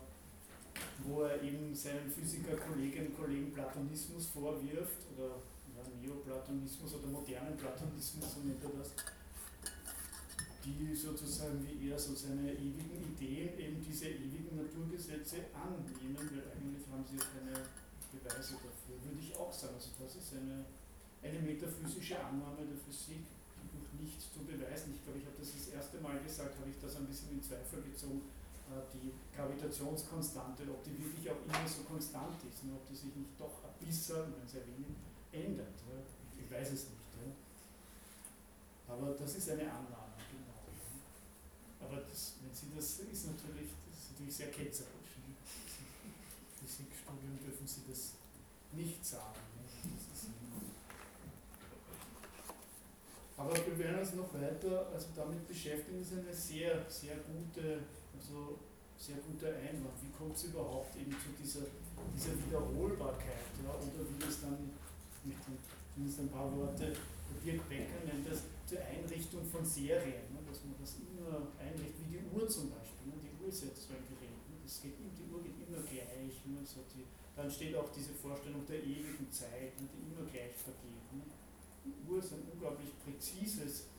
wo er eben seinen Physikerkolleginnen und Kollegen Platonismus vorwirft, oder ja, Neoplatonismus oder modernen Platonismus, so nennt er das, die sozusagen wie er so seine ewigen Ideen, eben diese ewigen Naturgesetze annehmen, weil eigentlich haben sie ja keine Beweise dafür, würde ich auch sagen. Also das ist eine, eine metaphysische Annahme der Physik, die durch nichts zu beweisen. Ich glaube, ich habe das das erste Mal gesagt, habe ich das ein bisschen in Zweifel gezogen, äh, die Gravitationskonstante, ob die wirklich auch immer so konstant ist, ne? ob die sich nicht doch ein bisschen, wenn sehr wenig, ändert. Ich weiß es nicht. Aber das ist eine Annahme, genau. Aber das, wenn Sie das ist natürlich, das ist natürlich sehr ketzerisch. Ne? Physikstudium dürfen Sie das nicht sagen. Aber wir werden uns noch weiter also damit beschäftigen. Das ist eine sehr, sehr gute, also sehr guter Einwand. Wie kommt es überhaupt eben zu dieser, dieser Wiederholbarkeit? Ja? Oder wie es dann, mit zumindest ein paar Worte, Dirk Becker nennt das zur Einrichtung von Serien, ne? dass man das immer einrichtet, wie die Uhr zum Beispiel. Ne? Die Uhr ist jetzt so ein Gerät. Ne? Das geht, geht immer gleich. Ne? So die, dann steht auch diese Vorstellung der ewigen Zeit, ne? die immer gleich vergeht. Ne? Die Uhr ist ein unglaublich präzises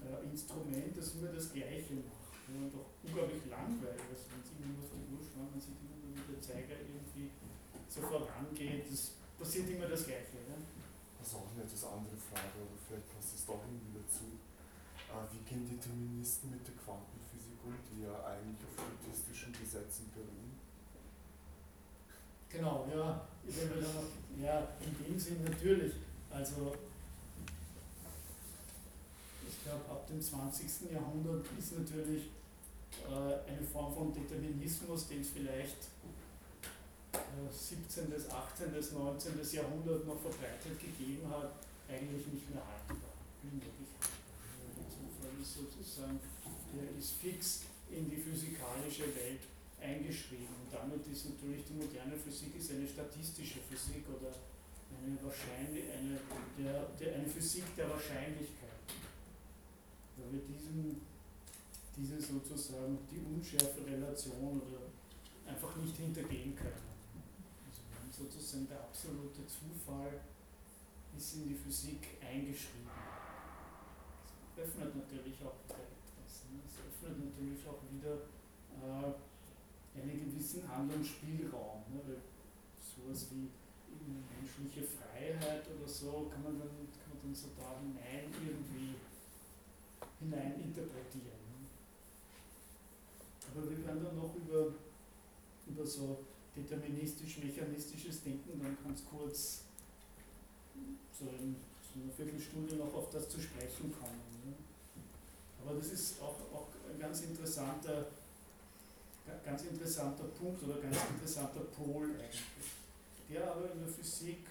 äh, Instrument, das immer das Gleiche macht. Ne? Und auch unglaublich langweilig. Also wenn Sie immer auf die Uhr schauen, man sieht immer, wie der Zeiger irgendwie so vorangeht. Das passiert immer das Gleiche. Ne? Das ist auch eine etwas andere Frage, aber vielleicht passt es doch irgendwie dazu. Äh, wie gehen Deterministen mit der Quantenphysik um, die ja eigentlich auf statistischen Gesetzen beruhen? Genau, ja, ja, in dem Sinn natürlich. Also ich glaube, ab dem 20. Jahrhundert ist natürlich äh, eine Form von Determinismus, den es vielleicht äh, 17., 18., 19. Jahrhundert noch verbreitet gegeben hat, eigentlich nicht mehr haltbar. Haltbar. Der Zufall ist sozusagen, der ist fix in die physikalische Welt eingeschrieben. Und damit ist natürlich die moderne Physik ist eine statistische Physik oder eine, wahrscheinlich, eine, der, der, eine Physik der Wahrscheinlichkeit. Da wir diesen, diese sozusagen die unschärfe Relation oder einfach nicht hintergehen können. Also wir haben sozusagen der absolute Zufall ist in die Physik eingeschrieben. Es öffnet natürlich auch wieder etwas. Ne? Es öffnet natürlich auch wieder äh, einen gewissen anderen Spielraum. Ne? Weil sowas wie menschliche Freiheit oder so kann man dann, kann man dann so da hinein irgendwie hinein interpretieren. Ne? Aber wir werden dann noch über, über so deterministisch-mechanistisches Denken dann ganz kurz so in so einer Viertelstunde noch auf das zu sprechen kommen. Ne? Aber das ist auch, auch ein ganz interessanter ganz interessanter Punkt oder ganz interessanter Pol eigentlich, der aber in der Physik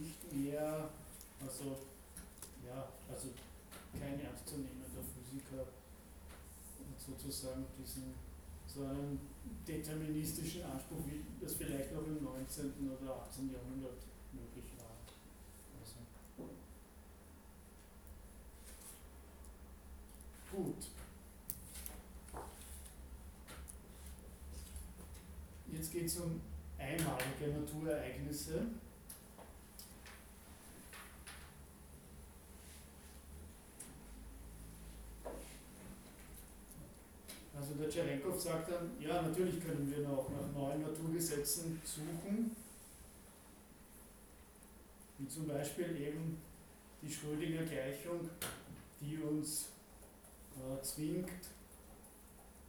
nicht mehr, also ja, also kein ernstzunehmender Physiker sozusagen diesen so einen deterministischen Anspruch, wie das vielleicht noch im 19. oder 18. Jahrhundert möglich war. Also. Gut. Jetzt geht es um einmalige Naturereignisse. Also der Tscherenkov sagt dann, ja, natürlich können wir noch nach neuen Naturgesetzen suchen, wie zum Beispiel eben die Schrödinger Gleichung, die uns äh, zwingt,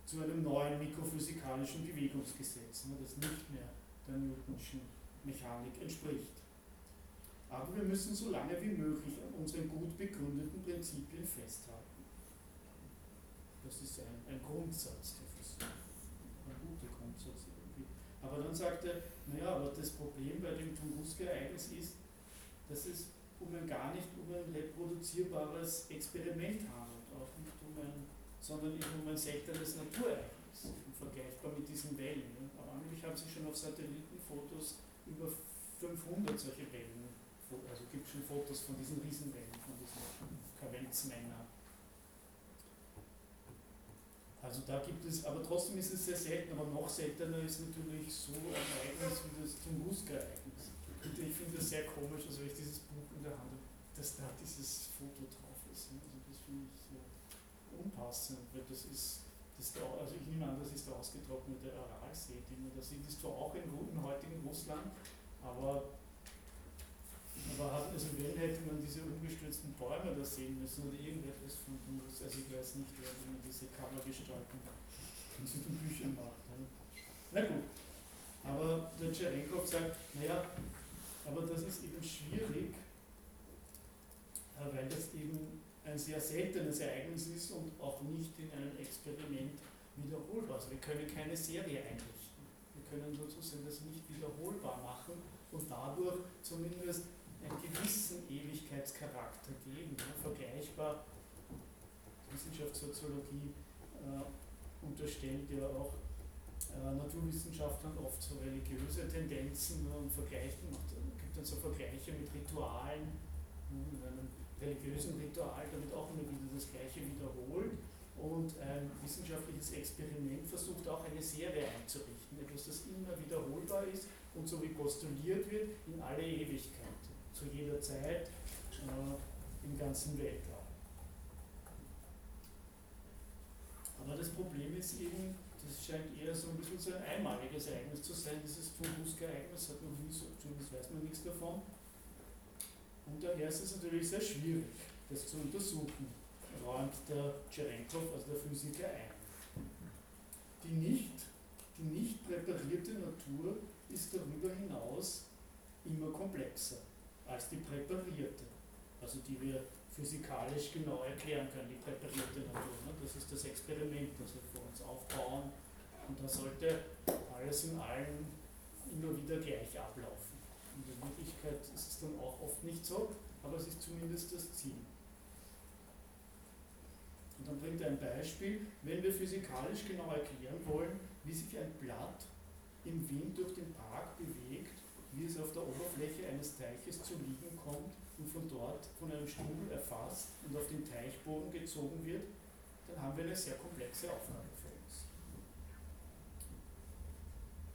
zu einem neuen mikrophysikalischen Bewegungsgesetz, ne, das nicht mehr der Newtonschen Mechanik entspricht. Aber wir müssen so lange wie möglich an unseren gut begründeten Prinzipien festhalten. Das ist ein, ein Grundsatz der Physik. Ein guter Grundsatz irgendwie. Aber dann sagt er, naja, aber das Problem bei dem Tunguska-Ereignis ist, dass es um ein gar nicht um ein reproduzierbares Experiment handelt, auch nicht um ein, sondern eben um ein seltenes Naturereignis, vergleichbar mit diesen Wellen. Ne? Aber angeblich haben sie schon auf Satellitenfotos über 500 solche Wellen, also gibt es schon Fotos von diesen Riesenwellen, von diesen Kavenzmännern. Also da gibt es, aber trotzdem ist es sehr selten, aber noch seltener ist natürlich so ein Ereignis wie das Tunguska-Ereignis. Ich finde das sehr komisch, also wenn ich dieses Buch in der Hand habe, dass da dieses Foto drauf ist. Ne? Also das finde ich sehr unpassend, weil das ist, das also ich nehme an, das ist der ausgetrocknete Aralsee, den man da sieht, ist zwar auch in, im heutigen Russland, aber aber hat, also wenn hätte man diese umgestürzten Bäume da sehen müssen oder irgendetwas von Tungus, also ich weiß nicht, wer man diese Cover gestalten in diesen Büchern macht. Ne? Na gut, aber der Tscherenkov sagt, naja, aber das ist eben schwierig, äh, weil das eben ein sehr seltenes Ereignis ist und auch nicht in einem Experiment wiederholbar. Also wir können keine Serie einrichten. Wir können sozusagen das nicht wiederholbar machen und dadurch zumindest einen gewissen Ewigkeitscharakter geben, vergleichbar. Wissenschaftssoziologie äh, unterstellt ja auch äh, Naturwissenschaftlern oft so religiöse Tendenzen ne, und vergleichen, macht, gibt dann so Vergleiche mit Ritualen, ne, mit einem religiösen Ritual, damit auch immer wieder das Gleiche wiederholt. Und ein wissenschaftliches Experiment versucht auch eine Serie einzurichten, etwas, das immer wiederholbar ist und so wie postuliert wird, in alle Ewigkeit zu jeder Zeit äh, im ganzen Weltraum. Aber das Problem ist eben, das scheint eher so ein bisschen so ein einmaliges Ereignis zu sein, dieses Tunguska-Ereignis hat noch nie so, zumindest weiß man nichts davon. Und daher ist es natürlich sehr schwierig, das zu untersuchen, räumt der Tscherenkov, also der Physiker, ein. Die nicht, die nicht präparierte Natur ist darüber hinaus immer komplexer als die präparierte, also die wir physikalisch genau erklären können, die präparierte Natur. Ne? Das ist das Experiment, das wir vor uns aufbauen und da sollte alles in allem immer wieder gleich ablaufen. In der Wirklichkeit ist es dann auch oft nicht so, aber es ist zumindest das Ziel. Und dann bringt er ein Beispiel, wenn wir physikalisch genau erklären wollen, wie sich ein Blatt im Wind durch den Park bewegt, wie es auf der Oberfläche eines Teiches zu liegen kommt und von dort von einem Stuhl erfasst und auf den Teichboden gezogen wird, dann haben wir eine sehr komplexe Aufgabe für uns.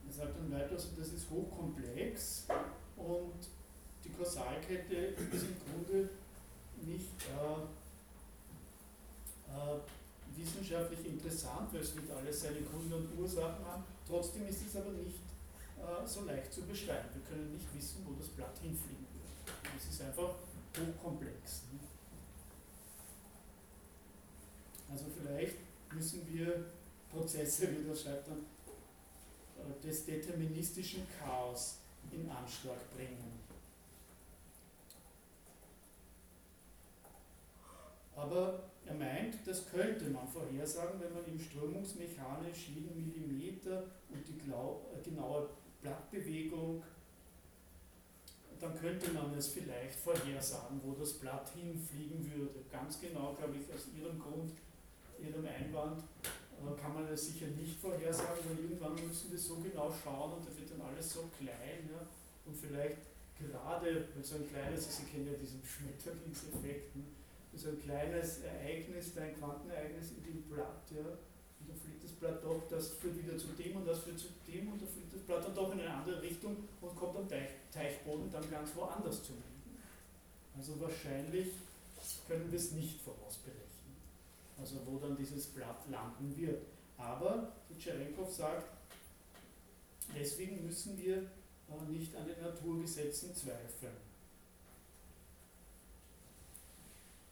Er sagt dann weiter, also das ist hochkomplex und die Kausalkette ist im Grunde nicht äh, äh, wissenschaftlich interessant, weil es nicht alles seine Gründe und Ursachen haben. Trotzdem ist es aber nicht äh, so leicht zu beschreiben. Wir können nicht wissen, wo das Blatt hinfliegen wird. Es ist einfach hochkomplex. Ne? Also vielleicht müssen wir Prozesse, wie das schreibt äh, des deterministischen Chaos in Anschlag bringen. Aber er meint, das könnte man vorhersagen, wenn man ihm strömungsmechanisch jeden Millimeter und die äh, genaue Blattbewegung, dann könnte man es vielleicht vorhersagen, wo das Blatt hinfliegen würde. Ganz genau, glaube ich, aus Ihrem Grund, Ihrem Einwand äh, kann man es sicher nicht vorhersagen, weil irgendwann müssen wir so genau schauen und da wird dann alles so klein. Ja? Und vielleicht gerade, weil so ein kleines, Sie kennen ja diesen Schmetterlingseffekt, ne? so ein kleines Ereignis, ein Quantenereignis in dem Blatt, ja, und dann fliegt das Blatt doch, das führt wieder zu dem und das führt zu dem und dann fliegt das Blatt dann doch in eine andere Richtung und kommt am Teich, Teichboden dann ganz woanders zu liegen. Also wahrscheinlich können wir es nicht vorausberechnen, also wo dann dieses Blatt landen wird. Aber, wie Tscherenkov sagt, deswegen müssen wir äh, nicht an den Naturgesetzen zweifeln.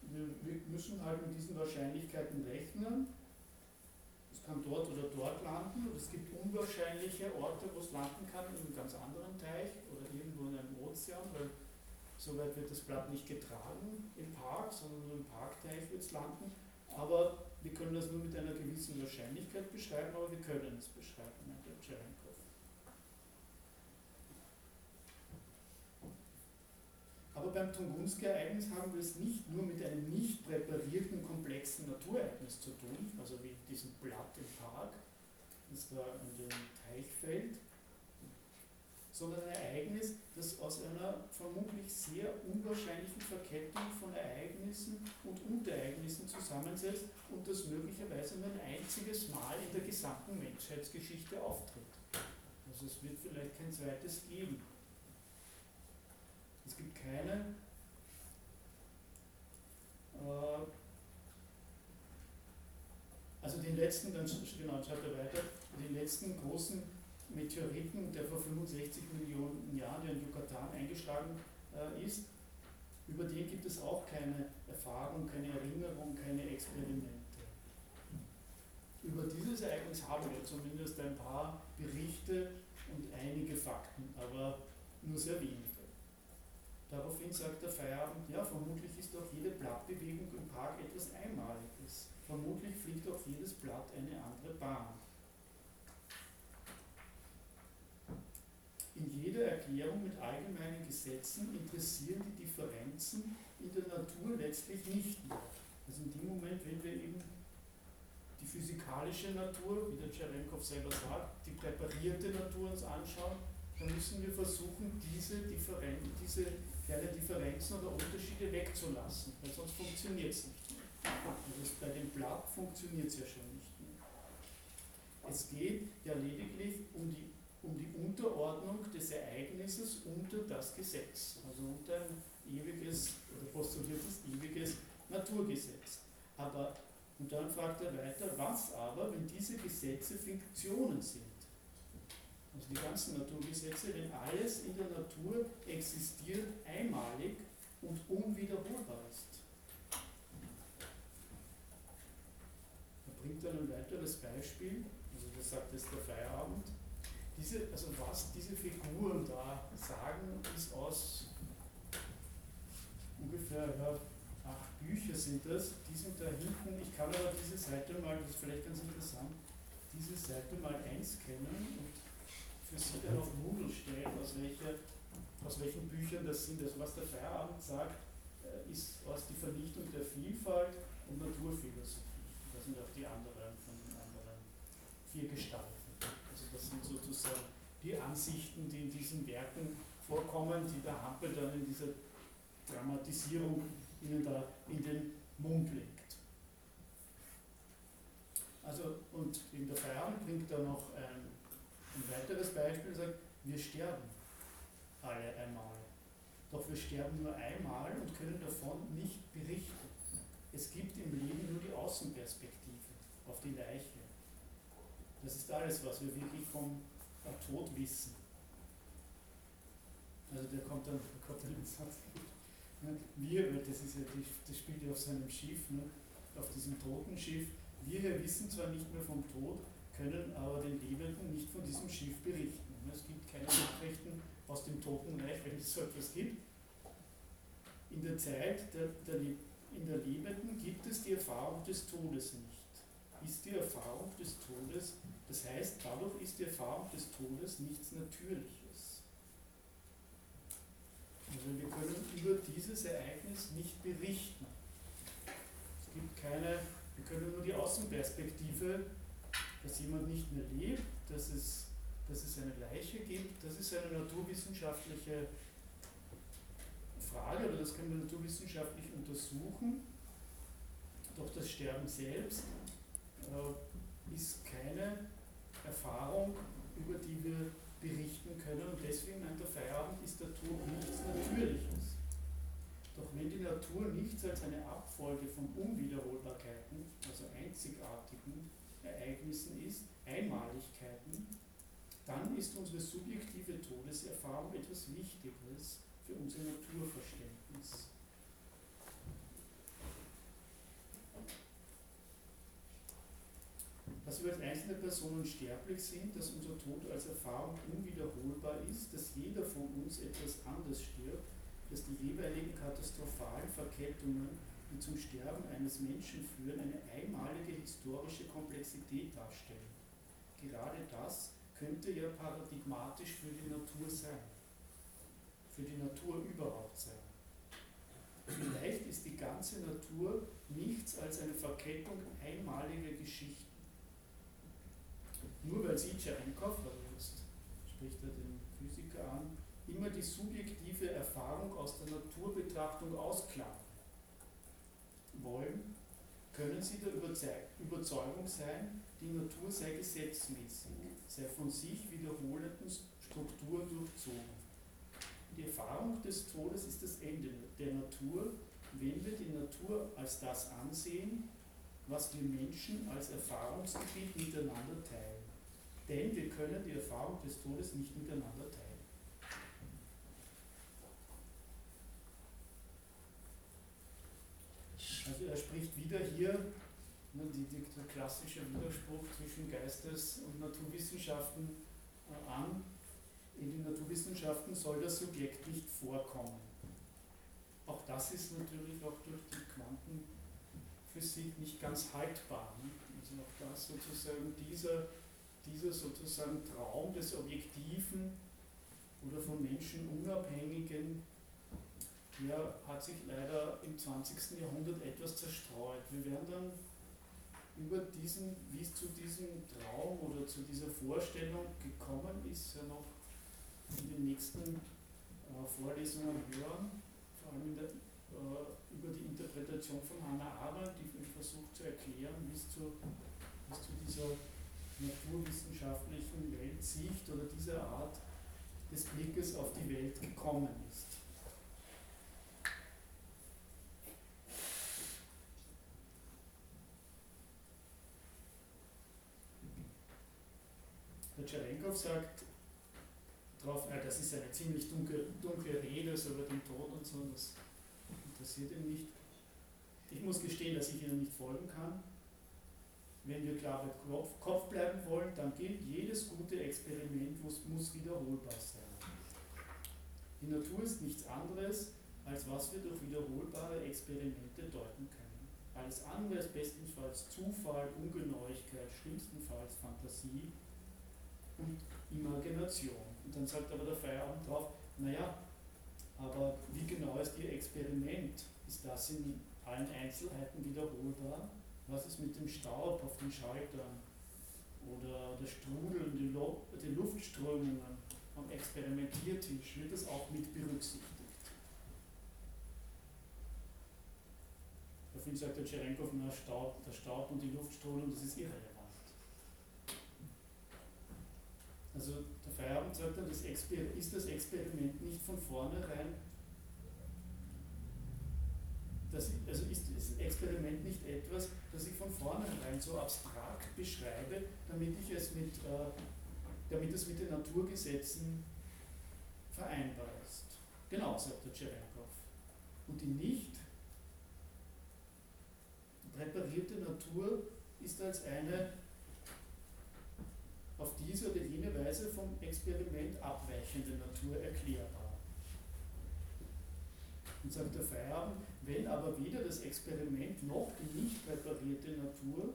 Wir müssen halt mit diesen Wahrscheinlichkeiten rechnen kann dort oder dort landen. Es gibt unwahrscheinliche Orte, wo es landen kann, in einem ganz anderen Teich oder irgendwo in einem Ozean, weil so weit wird das Blatt nicht getragen im Park, sondern nur im Parkteich wird es landen. Aber wir können das nur mit einer gewissen Wahrscheinlichkeit beschreiben, aber wir können es beschreiben, meint der Cherenkov. Aber beim Tungunsky-Ereignis haben wir es nicht nur mit einem nicht präparierten, komplexen Naturereignis zu tun, also wie diesem Blatt im Park, das da an dem Teich fällt, sondern ein Ereignis, das aus einer vermutlich sehr unwahrscheinlichen Verkettung von Ereignissen und Unterereignissen zusammensetzt und das möglicherweise nur ein einziges Mal in der gesamten Menschheitsgeschichte auftritt. Also es wird vielleicht kein zweites geben. Es gibt keine äh, also den letzten, dann genau, schaut er weiter, den letzten großen Meteoriten, der vor 65 Millionen Jahren in Yucatan eingeschlagen äh, ist, über den gibt es auch keine Erfahrung, keine Erinnerung, keine Experimente. Über dieses Ereignis haben wir zumindest ein paar Berichte und einige Fakten, aber nur sehr wenige. Daraufhin sagt der Feierabend, ja, vermutlich ist auch jede Blattbewegung im Park etwas Einmaliges. Vermutlich fliegt auch jedes Blatt eine andere Bahn. In jeder Erklärung mit allgemeinen Gesetzen interessieren die Differenzen in der Natur letztlich nicht mehr. Also in dem Moment, wenn wir eben die physikalische Natur, wie der Cherenkov selber sagt, die präparierte Natur uns anschauen, dann müssen wir versuchen, diese, Differen diese kleinen Differenzen oder Unterschiede wegzulassen, weil sonst funktioniert es nicht. Also bei dem Blatt funktioniert es ja schon nicht mehr. Es geht ja lediglich um die um die Unterordnung des Ereignisses unter das Gesetz, also unter ein ewiges oder postuliertes ewiges Naturgesetz. Aber, und dann fragt er weiter, was aber, wenn diese Gesetze Fiktionen sind? Also die ganzen Naturgesetze, wenn alles in der Natur existiert, einmalig und unwiederholbar ist. Er bringt dann ein weiteres Beispiel, also das sagt jetzt der Feierabend, diese, also was diese Figuren da sagen, ist aus ungefähr ja, acht Bücher sind das. Die sind da hinten. Ich kann aber diese Seite mal, das ist vielleicht ganz interessant, diese Seite mal einscannen und für Sie dann auf Moodle stellen, aus, welche, aus welchen Büchern das sind. Also was der Feierabend sagt, äh, ist aus die Vernichtung der Vielfalt und Naturphilosophie. Das sind auch die anderen von den anderen vier Gestalten sind sozusagen die Ansichten, die in diesen Werken vorkommen, die der Hampel dann in dieser Dramatisierung ihnen da in den Mund legt. Also, und in der Feierabend bringt er noch ein, ein weiteres Beispiel, sagt, wir sterben alle einmal. Doch wir sterben nur einmal und können davon nicht berichten. Es gibt im Leben nur die Außenperspektive auf die Leiche. Das ist alles, was wir wirklich vom Tod wissen. Also der kommt dann, der kommt dann ins Satz. Wir, das, ist ja, das spielt ja auf seinem Schiff, ne? auf diesem toten Schiff. Wir hier wissen zwar nicht mehr vom Tod, können aber den Lebenden nicht von diesem Schiff berichten. Ne? Es gibt keine Nachrichten aus dem Totenreich, wenn es so etwas gibt. In der Zeit der, der, in der Lebenden gibt es die Erfahrung des Todes nicht. Ist die Erfahrung des Todes das heißt, dadurch ist die Erfahrung des Todes nichts Natürliches. Also wir können über dieses Ereignis nicht berichten. Es gibt keine, wir können nur die Außenperspektive, dass jemand nicht mehr lebt, dass es, dass es eine Leiche gibt, das ist eine naturwissenschaftliche Frage oder das können wir naturwissenschaftlich untersuchen. Doch das Sterben selbst ist keine Erfahrung, über die wir berichten können. Und deswegen meint der Feierabend, ist Tod nichts Natürliches. Doch wenn die Natur nichts als eine Abfolge von Unwiederholbarkeiten, also einzigartigen Ereignissen ist, Einmaligkeiten, dann ist unsere subjektive Todeserfahrung etwas Wichtiges für unser Naturverständnis. Dass wir als einzelne Personen sterblich sind, dass unser Tod als Erfahrung unwiederholbar ist, dass jeder von uns etwas anders stirbt, dass die jeweiligen katastrophalen Verkettungen die zum Sterben eines Menschen führen, eine einmalige historische Komplexität darstellen. Gerade das könnte ja paradigmatisch für die Natur sein, für die Natur überhaupt sein. Vielleicht ist die ganze Natur nichts als eine Verkettung einmaliger Geschichten. Nur weil Sitscherenkov, also jetzt spricht er den Physiker an, immer die subjektive Erfahrung aus der Naturbetrachtung ausklammern wollen, können sie der Überzeugung sein, die Natur sei gesetzmäßig, sei von sich wiederholenden Strukturen durchzogen. Die Erfahrung des Todes ist das Ende der Natur, wenn wir die Natur als das ansehen, was wir Menschen als Erfahrungsgebiet miteinander teilen. Denn wir können die Erfahrung des Todes nicht miteinander teilen. Also er spricht wieder hier ne, die, die, der klassische Widerspruch zwischen Geistes- und Naturwissenschaften äh, an. In den Naturwissenschaften soll das Subjekt nicht vorkommen. Auch das ist natürlich auch durch die Quantenphysik nicht ganz haltbar. Also auch das sozusagen dieser, dieser sozusagen Traum des Objektiven oder von Menschen unabhängigen der hat sich leider im 20. Jahrhundert etwas zerstreut. Wir werden dann über diesen, wie es zu diesem Traum oder zu dieser Vorstellung gekommen ist, ja noch in den nächsten äh, Vorlesungen hören, vor allem der, äh, über die Interpretation von Hannah Arendt, die versucht zu erklären, wie es zu, es zu dieser naturwissenschaftlichen Weltsicht oder dieser Art des Blickes auf die Welt gekommen ist. Der Tscherenkov sagt drauf, äh, das ist eine ziemlich dunkle, dunkle Rede so über den Tod und so, das interessiert ihn nicht. Ich muss gestehen, dass ich Ihnen nicht folgen kann. Wenn wir klar bei Kopf, bleiben wollen, dann gilt, jedes gute Experiment muss wiederholbar sein. Die Natur ist nichts anderes, als was wir durch wiederholbare Experimente deuten können. Alles andere ist bestenfalls Zufall, Ungenauigkeit, schlimmstenfalls Fantasie und Imagination. Und dann sagt aber der Feierabend drauf, naja, aber wie genau ist Ihr Experiment? Ist das in allen Einzelheiten wiederholbar? Was ist mit dem Staub auf den Schaltern? Oder der Strudel, die, die Luftströmungen am Experimentiertisch? Wird das auch mit berücksichtigt? Daraufhin sagt der Tscherenkov, der Staub und die Luftströmung, das ist irrelevant. Also der Feierabend sagt dann, das ist das Experiment nicht von vornherein, das, also ist das Experiment nicht etwas, das ich von vornherein so abstrakt beschreibe, damit ich es mit, äh, damit es mit den Naturgesetzen vereinbar ist. Genau, sagt der Tscherenkov. Und die nicht präparierte Natur ist als eine auf diese oder jene Weise vom Experiment abweichende Natur erklärbar. Und sagt der Feierabend, wenn aber weder das Experiment noch die nicht präparierte Natur,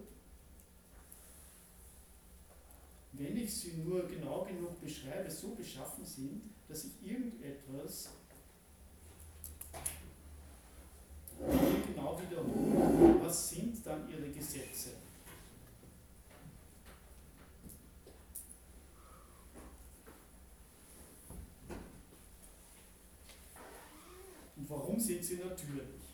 wenn ich sie nur genau genug beschreibe, so beschaffen sind, dass ich irgendetwas genau wiederhole, was sind dann ihre Gesetze? Warum sind sie natürlich?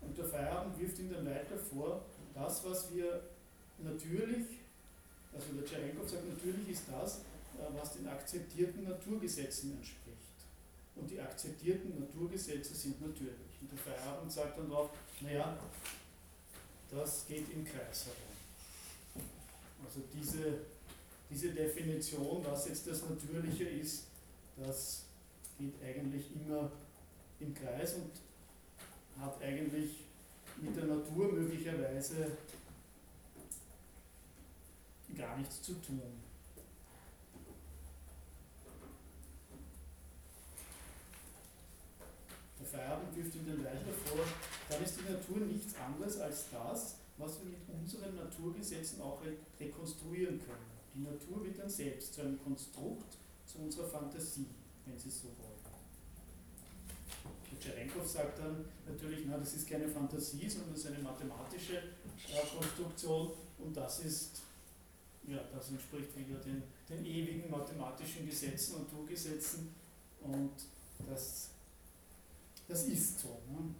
Und der Feierabend wirft ihm dann weiter vor, das, was wir natürlich, also der Tscherenkov sagt, natürlich ist das, äh, was den akzeptierten Naturgesetzen entspricht. Und die akzeptierten Naturgesetze sind natürlich. Und der Feierabend sagt dann drauf, naja, das geht im Kreis herum. Also diese diese Definition, was jetzt das Natürliche ist, das geht eigentlich immer im Kreis und hat eigentlich mit der Natur möglicherweise gar nichts zu tun. Der Feierabend wirft in den Leichner vor, dann ist die Natur nichts anderes als das, was wir mit unseren Naturgesetzen auch rekonstruieren können. Die Natur wird dann selbst zu einem Konstrukt, zu unserer Fantasie, wenn Sie so wollen. Tscherenkow sagt dann natürlich, na, das ist keine Fantasie, sondern das ist eine mathematische äh, Konstruktion und das ist, ja, das entspricht wieder den, den ewigen mathematischen Gesetzen und Naturgesetzen und das, das ist so. Ne?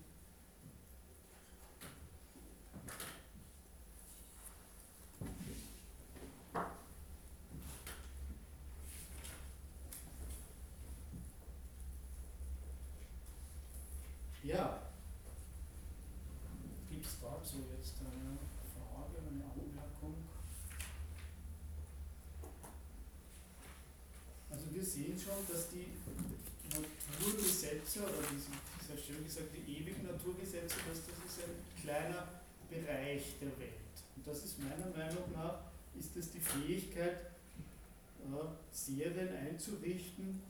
Ja. Gibt es dazu jetzt eine Frage, eine Anmerkung? Also wir sehen schon, dass die Naturgesetze, oder wie sehr schön gesagt, die ewigen Naturgesetze, dass das ist ein kleiner Bereich der Welt. Und das ist meiner Meinung nach, ist es die Fähigkeit, Serien einzurichten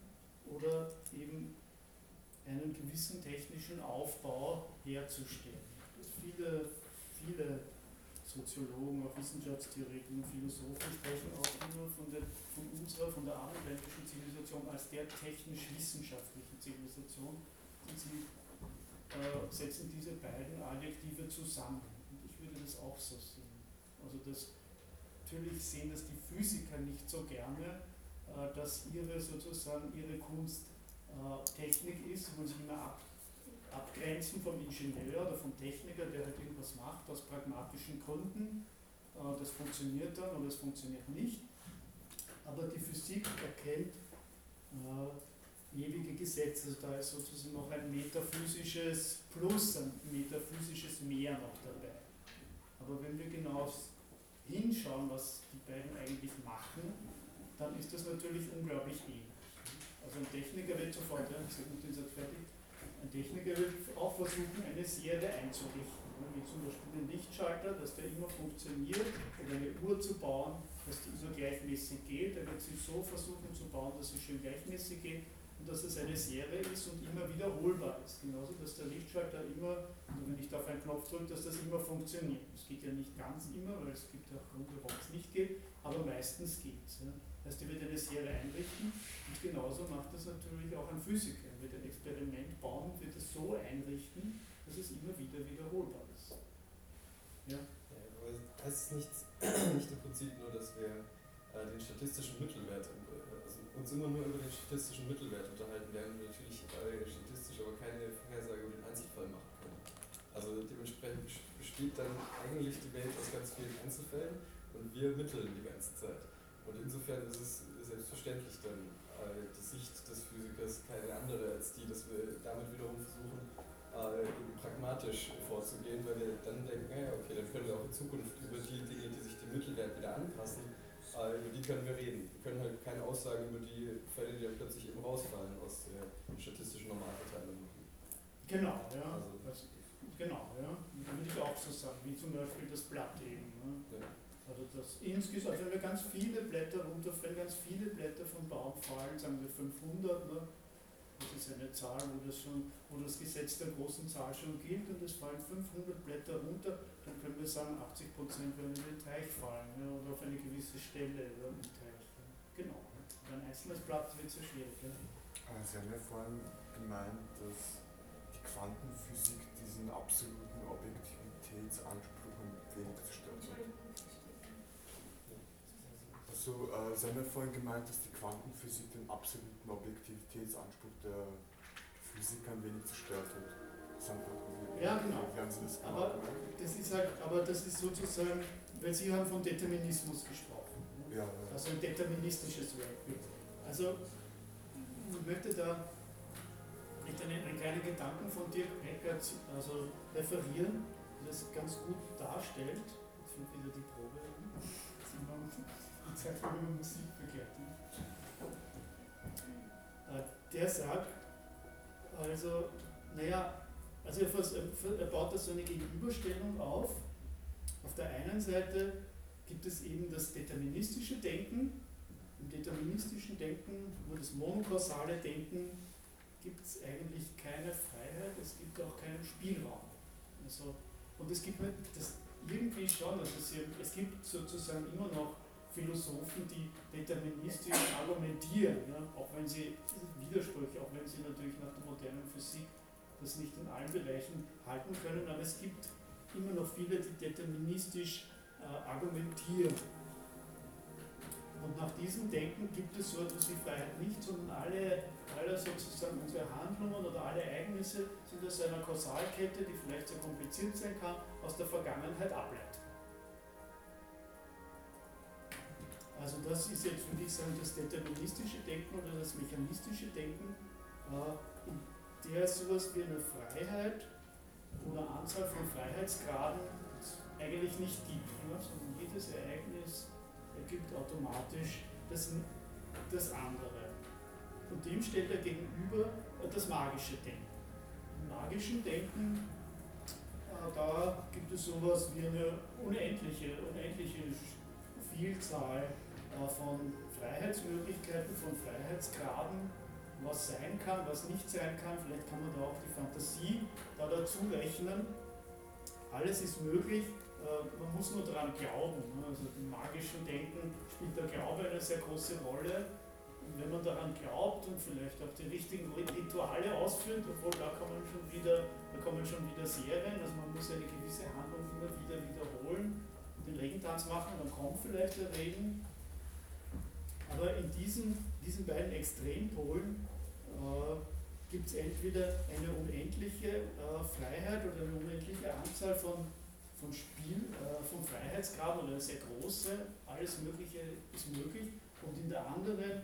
oder eben einen gewissen technischen Aufbau herzustellen. Viele, viele Soziologen, auch Wissenschaftstheoretiker und Philosophen sprechen auch immer von, der, von unserer, von der abendländischen Zivilisation als der technisch-wissenschaftlichen Zivilisation. Und sie äh, setzen diese beiden Adjektive zusammen. Und ich würde das auch so sehen. Also das, natürlich sehen das die Physiker nicht so gerne, äh, dass ihre sozusagen ihre Kunst Technik ist, und sich immer ab, abgrenzen vom Ingenieur oder vom Techniker, der halt irgendwas macht aus pragmatischen Gründen. Äh, das funktioniert dann oder es funktioniert nicht. Aber die Physik erkennt äh, ewige Gesetze. Also da ist sozusagen noch ein metaphysisches Plus, ein metaphysisches Mehr noch dabei. Aber wenn wir genau hinschauen, was die beiden eigentlich machen, dann ist das natürlich unglaublich ähnlich. Also ein Techniker wird sofort, ja, ich sage den Satz fertig, ein Techniker wird auch versuchen, eine Serie einzurichten. Wie zum Beispiel den Lichtschalter, dass der immer funktioniert, oder eine Uhr zu bauen, dass die immer gleichmäßig geht. Er wird sie so versuchen zu bauen, dass sie schön gleichmäßig geht und dass es eine Serie ist und immer wiederholbar ist. Genauso, dass der Lichtschalter immer, also wenn ich da auf einen Knopf drücke, dass das immer funktioniert. Es geht ja nicht ganz immer, weil es gibt ja auch Gründe, warum es nicht geht, aber meistens geht es. Ja. Das heißt, er wird eine Serie einrichten und genauso macht das natürlich auch ein Physiker. Er wird ein Experiment bauen und wird es so einrichten, dass es immer wieder wiederholbar ist. Ja? ja aber heißt es nicht, [CLEARS THROAT] nicht im Prinzip nur, dass wir äh, den statistischen Mittelwert, äh, also uns immer nur über den statistischen Mittelwert unterhalten, während wir natürlich äh, statistisch aber keine Vorhersage über den Einzelfall machen können. Also dementsprechend besteht dann eigentlich die Welt aus ganz vielen Einzelfällen und wir mitteln die ganze Zeit. Und insofern ist es selbstverständlich dann äh, die Sicht des Physikers keine andere als die, dass wir damit wiederum versuchen, äh, pragmatisch vorzugehen, weil wir dann denken, naja, okay, dann können wir auch in Zukunft über die Dinge, die sich dem Mittelwert wieder anpassen, äh, über die können wir reden. Wir können halt keine Aussagen über die Fälle, die dann plötzlich eben rausfallen aus der statistischen Normalverteilung machen. Genau, ja. Also, das, genau, ja. Würde ich auch so sagen, wie zum Beispiel das Blatt eben. Ne? Ja. Also das insgesamt, also wenn wir ganz viele Blätter runterfallen, ganz viele Blätter vom Baum fallen, sagen wir 500, ne? das ist eine Zahl, wo das, schon, wo das Gesetz der großen Zahl schon gilt und es fallen 500 Blätter runter, dann können wir sagen, 80% werden in den Teich fallen ne? oder auf eine gewisse Stelle im Teich. Ne? Genau. Und ein einzelnes Blatt wird sehr schwierig. Ja? Sie haben ja vorhin gemeint, dass die Quantenphysik diesen absoluten Objektivitätsanspruch ein wenig zerstört hat. Also, äh, Sie haben ja vorhin gemeint, dass die Quantenphysik den absoluten Objektivitätsanspruch der Physik ein wenig zerstört hat. Ja, genau. Das aber, das ist halt, aber das ist sozusagen, weil Sie haben von Determinismus gesprochen. Ne? Ja, ja. Also ein deterministisches Weltbild. Also, ich möchte da nicht einen, einen kleinen Gedanken von Dirk Becker also referieren, der das ganz gut darstellt. Jetzt wieder die Probe. Über Musik begleiten. Äh, der sagt, also, naja, also er, baut da so eine Gegenüberstellung auf. Auf der einen Seite gibt es eben das deterministische Denken. Im deterministischen Denken, wo das monokausale Denken, gibt es eigentlich keine Freiheit, es gibt auch keinen Spielraum. Also, und es gibt nicht, das irgendwie schon, also es gibt sozusagen immer noch Philosophen, die deterministisch argumentieren, ja, auch wenn sie Widersprüche, auch wenn sie natürlich nach der modernen Physik das nicht in allen Bereichen halten können, aber es gibt immer noch viele, die deterministisch äh, argumentieren. Und nach diesem Denken gibt es so etwas wie Freiheit nicht, sondern alle, alle sozusagen unsere Handlungen oder alle Ereignisse sind aus einer Kausalkette, die vielleicht sehr kompliziert sein kann, aus der Vergangenheit ableitet. Also das ist jetzt, würde ich sagen, das deterministische Denken oder das mechanistische Denken, äh, in der es sowas wie eine Freiheit oder Anzahl von Freiheitsgraden eigentlich nicht gibt, sondern jedes Ereignis ergibt automatisch das, das andere. Und dem steht er gegenüber das magische Denken. Im magischen Denken, äh, da gibt es sowas wie eine unendliche, unendliche Vielzahl äh, von Freiheitsmöglichkeiten, von Freiheitsgraden, was sein kann, was nicht sein kann. Vielleicht kann man da auch die Fantasie da dazu rechnen. Alles ist möglich, äh, man muss nur daran glauben. Ne? Also im magischen Denken spielt der Glaube eine sehr große Rolle. Und wenn man daran glaubt und vielleicht auch die richtigen Rituale ausführt, obwohl da man schon wieder, da kommen schon wieder Serien, also man muss eine gewisse Handlung immer wieder wiederholen, den Regentanz machen, dann kommt vielleicht der Regen. Aber in diesen, diesen beiden Extrempolen äh, gibt es entweder eine unendliche äh, Freiheit oder eine unendliche Anzahl von von Spiel, äh, vom Freiheitsgrad oder sehr große, alles Mögliche ist möglich und in der anderen,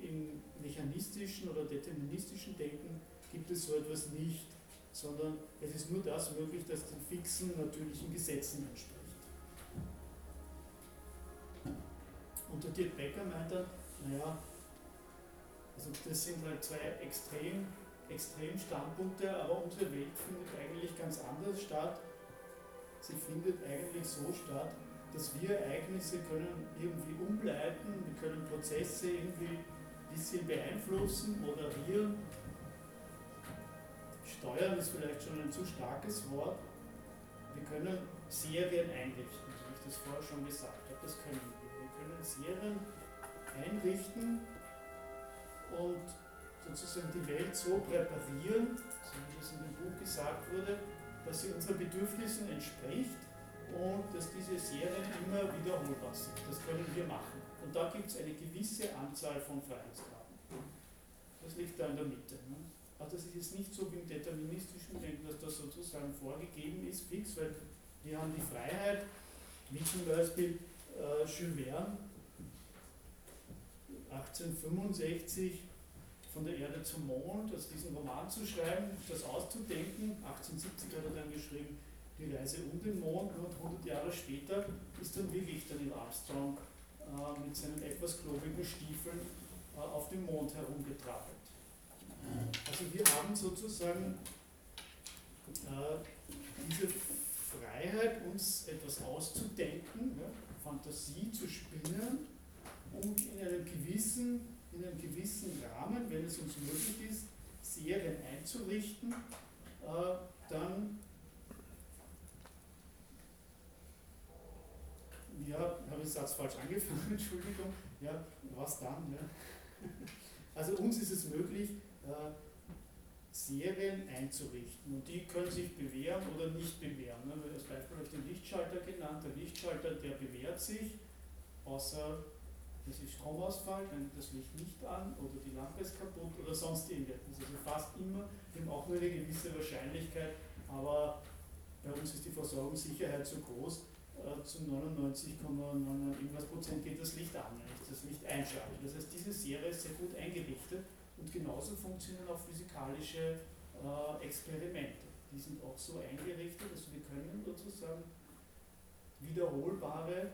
im mechanistischen oder deterministischen Denken gibt es so etwas nicht, sondern es ist nur das möglich, das den fixen, natürlichen Gesetzen entspricht. Und der Dirk Becker meint dann, naja, also das sind halt zwei extrem, extrem Standpunkte, aber unsere Welt findet eigentlich ganz anders statt sie findet eigentlich so statt, dass wir Ereignisse können irgendwie umleiten, wir können Prozesse irgendwie ein bisschen beeinflussen, moderieren. Steuern ist vielleicht schon ein zu starkes Wort. Wir können Serien einrichten, wie ich das vorher schon gesagt habe. Das können wir. Können Serien einrichten und sozusagen die Welt so präparieren, so wie das in dem Buch gesagt wurde, dass sie unseren Bedürfnissen entspricht und dass diese Serien immer wiederholbar sind. Das können wir machen. Und da gibt es eine gewisse Anzahl von Freiheitsgraden. Das liegt da in der Mitte. Ne? Also das ist jetzt nicht so wie im deterministischen Denken, dass das sozusagen vorgegeben ist, fix, weil wir haben die Freiheit, wie zum Beispiel äh, Jules Verne 1865 von der Erde zum Mond, also diesen Roman zu schreiben, das auszudenken. 1870 hat er dann geschrieben, die Reise um den Mond und 100 Jahre später ist dann wirklich dann in Armstrong äh, mit seinen etwas klobigen Stiefeln äh, auf dem Mond herumgetrappelt. Also wir haben sozusagen äh, diese Freiheit, uns etwas auszudenken, ja, Fantasie zu spinnen und in einem gewissen in einem gewissen Rahmen, wenn es uns möglich ist, Serien einzurichten, äh, dann ja, habe ich Satz falsch angefangen, [LAUGHS] Entschuldigung, ja, was dann? Ja? [LAUGHS] Also uns ist es möglich, äh, Serien einzurichten und die können sich bewähren oder nicht bewähren. Ne? Als Beispiel habe ich den Lichtschalter genannt. Der Lichtschalter, der bewährt sich, außer es ist Stromausfall, dann das Licht nicht an oder die Lampe ist kaputt oder sonst irgendetwas. Also fast immer, wir haben auch nur eine gewisse Wahrscheinlichkeit, aber bei uns ist die Versorgungssicherheit so groß, äh, zu 99,99 irgendwas Prozent geht das Licht an, wenn ich das Licht einschalte. Das heißt, diese Serie ist sehr gut eingerichtet und genauso funktionieren auch physikalische äh, Experimente. Die sind auch so eingerichtet, dass wir können sozusagen wiederholbare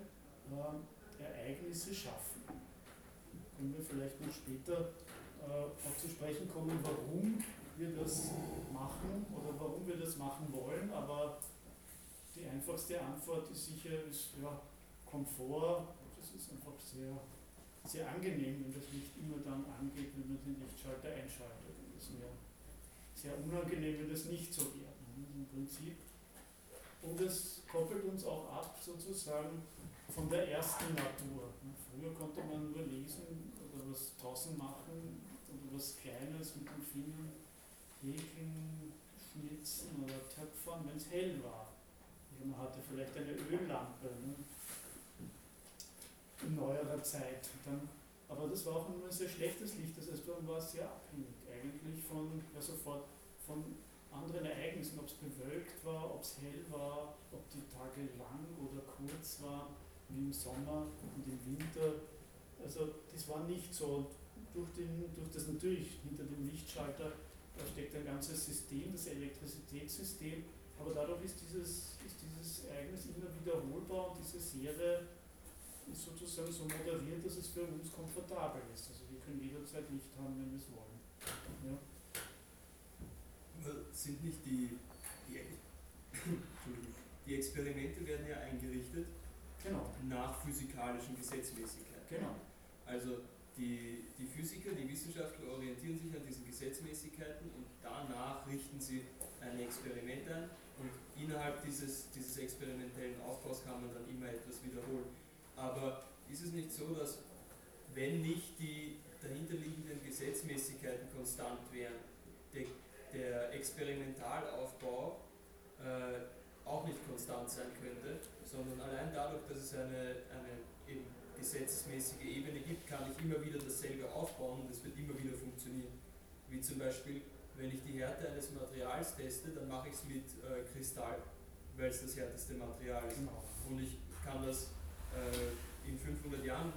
äh, Ereignisse schaffen. Können wir vielleicht noch später äh, auch zu sprechen kommen, warum wir das machen oder warum wir das machen wollen, aber die einfachste Antwort ist sicher ist, ja, Komfort, das ist einfach sehr, sehr angenehm, wenn das Licht immer dann angeht, wenn man den Lichtschalter einschaltet. Und das wäre sehr unangenehm, wenn das nicht so wäre. Im Prinzip und es koppelt uns auch ab sozusagen von der ersten Natur. Früher konnte man nur lesen oder was draußen machen oder was Kleines mit den Fingern häkeln, schnitzen oder töpfern, wenn es hell war. Man hatte vielleicht eine Öllampe ne? in neuerer Zeit. Dann, aber das war auch nur ein sehr schlechtes Licht, das heißt, man war sehr abhängig eigentlich von, ja, sofort von anderen Ereignissen, ob es bewölkt war, ob es hell war, ob die Tage lang oder kurz waren, wie im Sommer und im Winter. Also das war nicht so. Durch, den, durch das natürlich hinter dem Lichtschalter da steckt ein ganzes System, das Elektrizitätssystem, aber dadurch ist dieses, ist dieses Ereignis immer wiederholbar und diese Serie ist sozusagen so moderiert, dass es für uns komfortabel ist. Also wir können jederzeit Licht haben, wenn wir es wollen. Ja. Sind nicht die, die, [COUGHS] die Experimente werden ja eingerichtet Genau, nach physikalischen Gesetzmäßigkeiten. genau. Also die, die Physiker, die Wissenschaftler orientieren sich an diesen Gesetzmäßigkeiten und danach richten sie ein Experiment ein und innerhalb dieses, dieses experimentellen Aufbaus kann man dann immer etwas wiederholen. Aber ist es nicht so, dass wenn nicht die dahinterliegenden Gesetzmäßigkeiten konstant wären, der, der Experimentalaufbau äh, auch nicht konstant sein könnte, sondern allein dadurch, dass es eine, eine eben gesetzesmäßige Ebene gibt, kann ich immer wieder dasselbe aufbauen und es wird immer wieder funktionieren. Wie zum Beispiel, wenn ich die Härte eines Materials teste, dann mache ich es mit äh, Kristall, weil es das härteste Material ist. genau. Und ich kann das äh, in 500 Jahren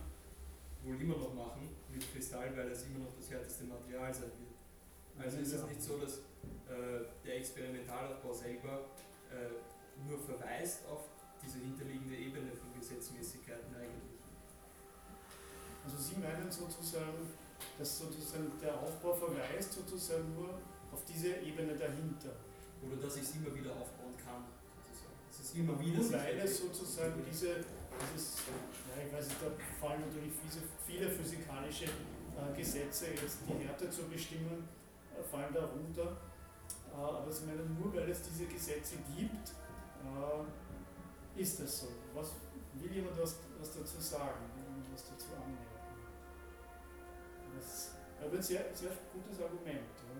wohl immer noch machen mit Kristall, weil es immer noch das härteste Material sein wird. Also ist es nicht so, dass äh, der Experimentalaufbau selber äh, nur verweist auf diese hinterliegende Ebene von Gesetzmäßigkeiten eigentlich. Also Sie meinen sozusagen, dass sozusagen der Aufbau verweist sozusagen nur auf diese Ebene dahinter. Oder dass ich es immer wieder aufbauen kann, sozusagen. Es ist immer wieder Nur weil es sozusagen diese, dieses, ja, ich weiß nicht, da fallen natürlich viele, physikalische äh, Gesetze, jetzt die Härte zu bestimmen, äh, fallen darunter. Äh, aber Sie meinen, nur weil es diese Gesetze gibt, ist das so. Was, will jemand was, was dazu sagen? Will was dazu anmerken? Das ist ein sehr, sehr gutes Argument. Ja.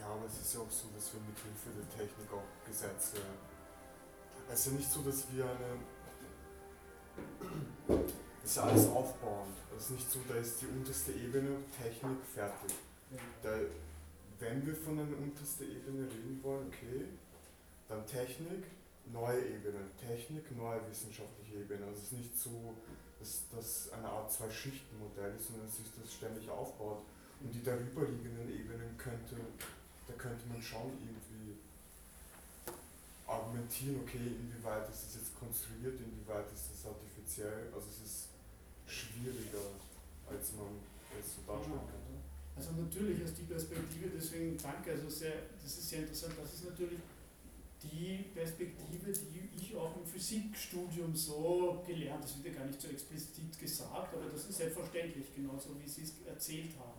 Ja, aber es ist ja auch so, dass wir mit Hilfe der Technik auch Gesetze. Es ist ja nicht so, dass wir eine. Es ist alles aufbauend. Es ist nicht so, da ist die unterste Ebene Technik fertig. Da, wenn wir von einer untersten Ebene reden wollen, okay, dann Technik, neue Ebene. Technik, neue wissenschaftliche Ebene. Also es ist nicht so, dass das eine Art Zwei-Schichten-Modell ist, sondern dass sich das ständig aufbaut. Und die darüberliegenden Ebenen könnte, da könnte man schon irgendwie argumentieren, okay, inwieweit ist das jetzt konstruiert, inwieweit ist das artifiziell. Also es ist schwieriger, als man es so darstellen könnte. Also natürlich ist die Perspektive, deswegen danke, also sehr, das ist sehr interessant, das ist natürlich die Perspektive, die ich auch im Physikstudium so gelernt, das wird ja gar nicht so explizit gesagt, aber das ist selbstverständlich, genauso wie Sie es erzählt haben.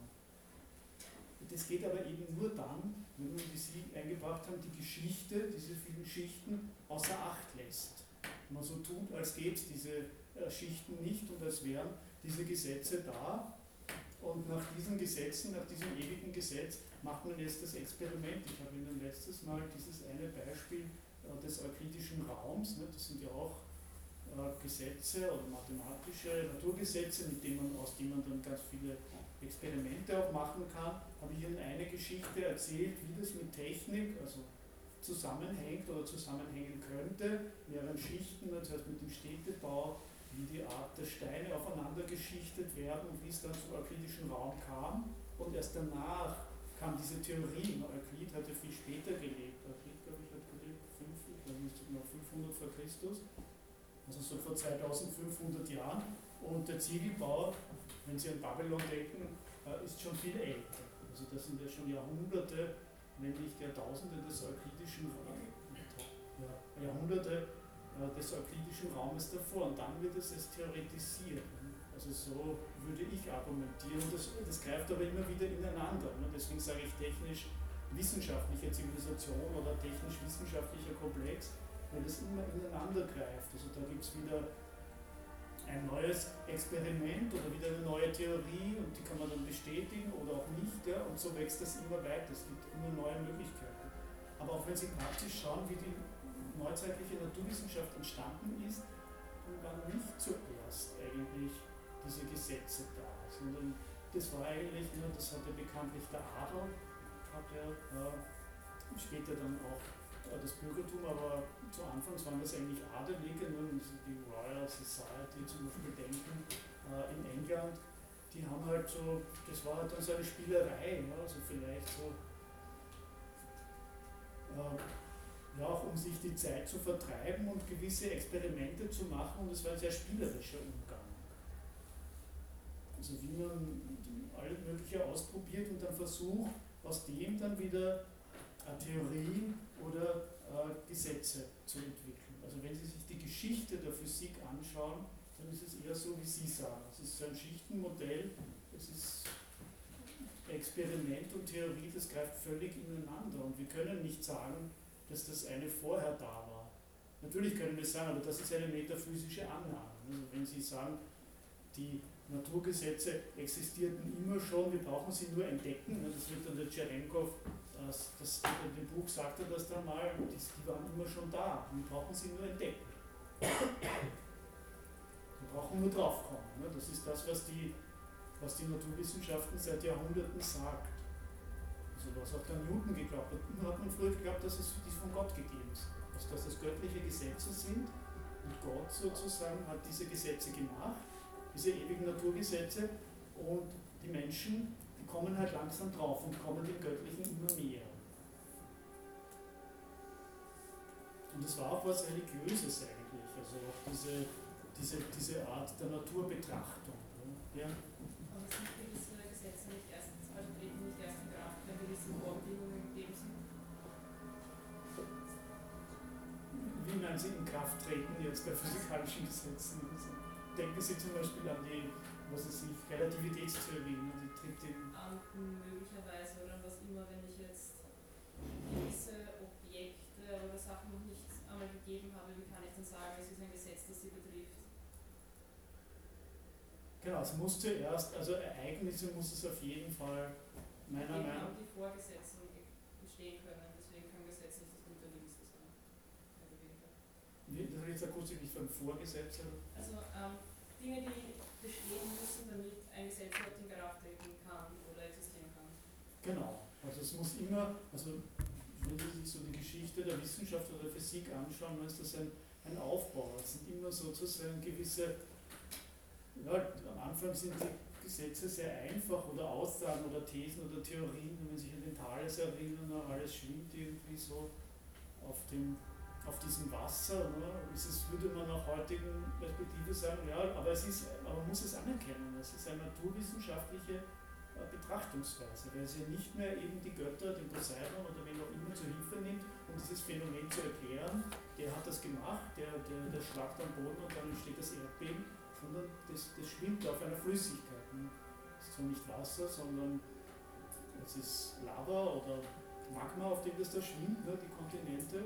Das geht aber eben nur dann, wenn man, wie Sie eingebracht haben, die Geschichte, diese vielen Schichten außer Acht lässt. Man so tut, als gäbe es diese äh, Schichten nicht und als wären diese Gesetze da. Und nach diesen Gesetzen, nach diesem ewigen Gesetz, macht man jetzt das Experiment. Ich habe Ihnen letztes Mal dieses eine Beispiel äh, des euklidischen Raums, ne, das sind ja auch äh, Gesetze oder mathematische Naturgesetze, mit denen man, aus denen man dann ganz viele Experimente auch machen kann, habe ich Ihnen eine Geschichte erzählt, wie das mit Technik, also zusammenhängt oder zusammenhängen könnte, mehreren Schichten, das heißt mit dem Städtebau, wie die Art der Steine aufeinander geschichtet werden und wie es dann zum euklidischen Raum kam. Und erst danach kam diese Theorie. Euklid hat ja viel später gelebt. Euklid, glaube ich, hat gelebt 5, ich glaube nicht, noch 500 vor Christus, also so vor 2500 Jahren. Und der Ziegelbau, wenn Sie an Babylon denken, äh, ist schon viel älter. Also das sind ja schon Jahrhunderte, wenn nicht Jahrtausende des euklidischen Jahrhunderte äh, des euklidischen Raumes davor und dann wird es erst theoretisiert. Also so würde ich argumentieren. Das, das greift aber immer wieder ineinander. ne? Deswegen sage ich technisch-wissenschaftliche Zivilisation oder technisch-wissenschaftlicher Komplex. weil es immer ineinander greift. Also da gibt es wieder ein neues Experiment oder wieder eine neue Theorie und die kann man dann bestätigen oder auch nicht. Ja, und so wächst das immer weiter. Es gibt immer neue Möglichkeiten. Aber auch wenn Sie praktisch schauen, wie die neuzeitliche Naturwissenschaft entstanden ist, dann waren nicht zuerst eigentlich diese Gesetze da, sondern das war eigentlich, das hat ja bekanntlich der Adel, hat ja äh, später dann auch das Bürgertum, aber zu Anfangs waren das eigentlich Adelige, ne, die Royal Society zum Beispiel denken, äh, in England, die haben halt so, das war halt dann so eine Spielerei, ne, also vielleicht so, äh, ja auch um sich die Zeit zu vertreiben und gewisse Experimente zu machen und es war ein sehr spielerischer Umgang. Also wie man alles Mögliche ausprobiert und dann versucht, aus dem dann wieder Theorien oder äh, Gesetze zu entwickeln. Also wenn Sie sich die Geschichte der Physik anschauen, dann ist es eher so, wie Sie sagen. Es ist so ein Schichtenmodell, es ist Experiment und Theorie, das greift völlig ineinander. Und wir können nicht sagen, dass das eine vorher da war. Natürlich können wir sagen, aber das ist eine metaphysische Annahme. Also wenn Sie sagen, die Naturgesetze existierten immer schon, wir brauchen sie nur entdecken. Das wird dann der Tscherenkov, das, das, in dem Buch sagt er das dann mal, die, die waren immer schon da, wir brauchen sie nur entdecken. Wir brauchen nur draufkommen. Das ist das, was die, was die Naturwissenschaften seit Jahrhunderten sagt. Also was auch der Newton geglaubt hat. Hat man früher geglaubt, dass es die von Gott gegeben ist. Also dass das göttliche Gesetze sind und Gott sozusagen hat diese Gesetze gemacht diese ewigen Naturgesetze und die Menschen, kommen halt langsam drauf und kommen dem Göttlichen immer mehr. Und es war auch was Religiöses eigentlich, also auch diese, diese, diese Art der Naturbetrachtung. Ja? Aber sind gewisse Gesetze nicht erst, also treten nicht erst in Kraft, wenn gewisse Vorbedingungen gegeben sind? Wie meinen Sie in Kraft treten jetzt bei physikalischen Gesetzen? Also denken Sie zum Beispiel an die, was ich, Relativitätstheorie, ne? die tritt in. Um, möglicherweise, oder was immer, wenn ich jetzt gewisse Objekte oder Sachen noch nicht einmal gegeben habe, wie kann ich dann sagen, es ist ein Gesetz, das sie betrifft? Genau, es muss zuerst, also Ereignisse muss es auf jeden Fall meiner Meinung nach. die Vorgesetze entstehen können, deswegen kann Gesetz nicht das Unterliegste sein. Das habe ich jetzt akustisch nicht von Vorgesetze. Also ähm, Dinge, die bestehen müssen, damit ein Gesetz überhaupt in Kraft treten kann oder existieren kann. Genau. Also es muss immer, also wenn Sie sich so die Geschichte der Wissenschaft oder der Physik anschauen, dann ist das ein, ein Aufbau. Es sind immer sozusagen gewisse, ja, am Anfang sind die Gesetze sehr einfach oder Aussagen oder Thesen oder Theorien, wenn man sich an den Thales erinnern, alles schwimmt irgendwie so auf dem auf diesem Wasser, ne, ist würde man nach heutigen Perspektive sagen, ja, aber, es ist, aber man muss es anerkennen, es ist eine naturwissenschaftliche Betrachtungsweise, weil sie nicht mehr eben die Götter, den Poseidon oder wen auch immer zur Hilfe nimmt, um dieses Phänomen zu erklären, der hat das gemacht, der, der, der schlagt am Boden und dann entsteht das Erdbeben, sondern das, das schwimmt auf einer Flüssigkeit. Es ist zwar nicht Wasser, sondern es ist Lava oder Magma, auf dem das da schwimmt, ne, die Kontinente.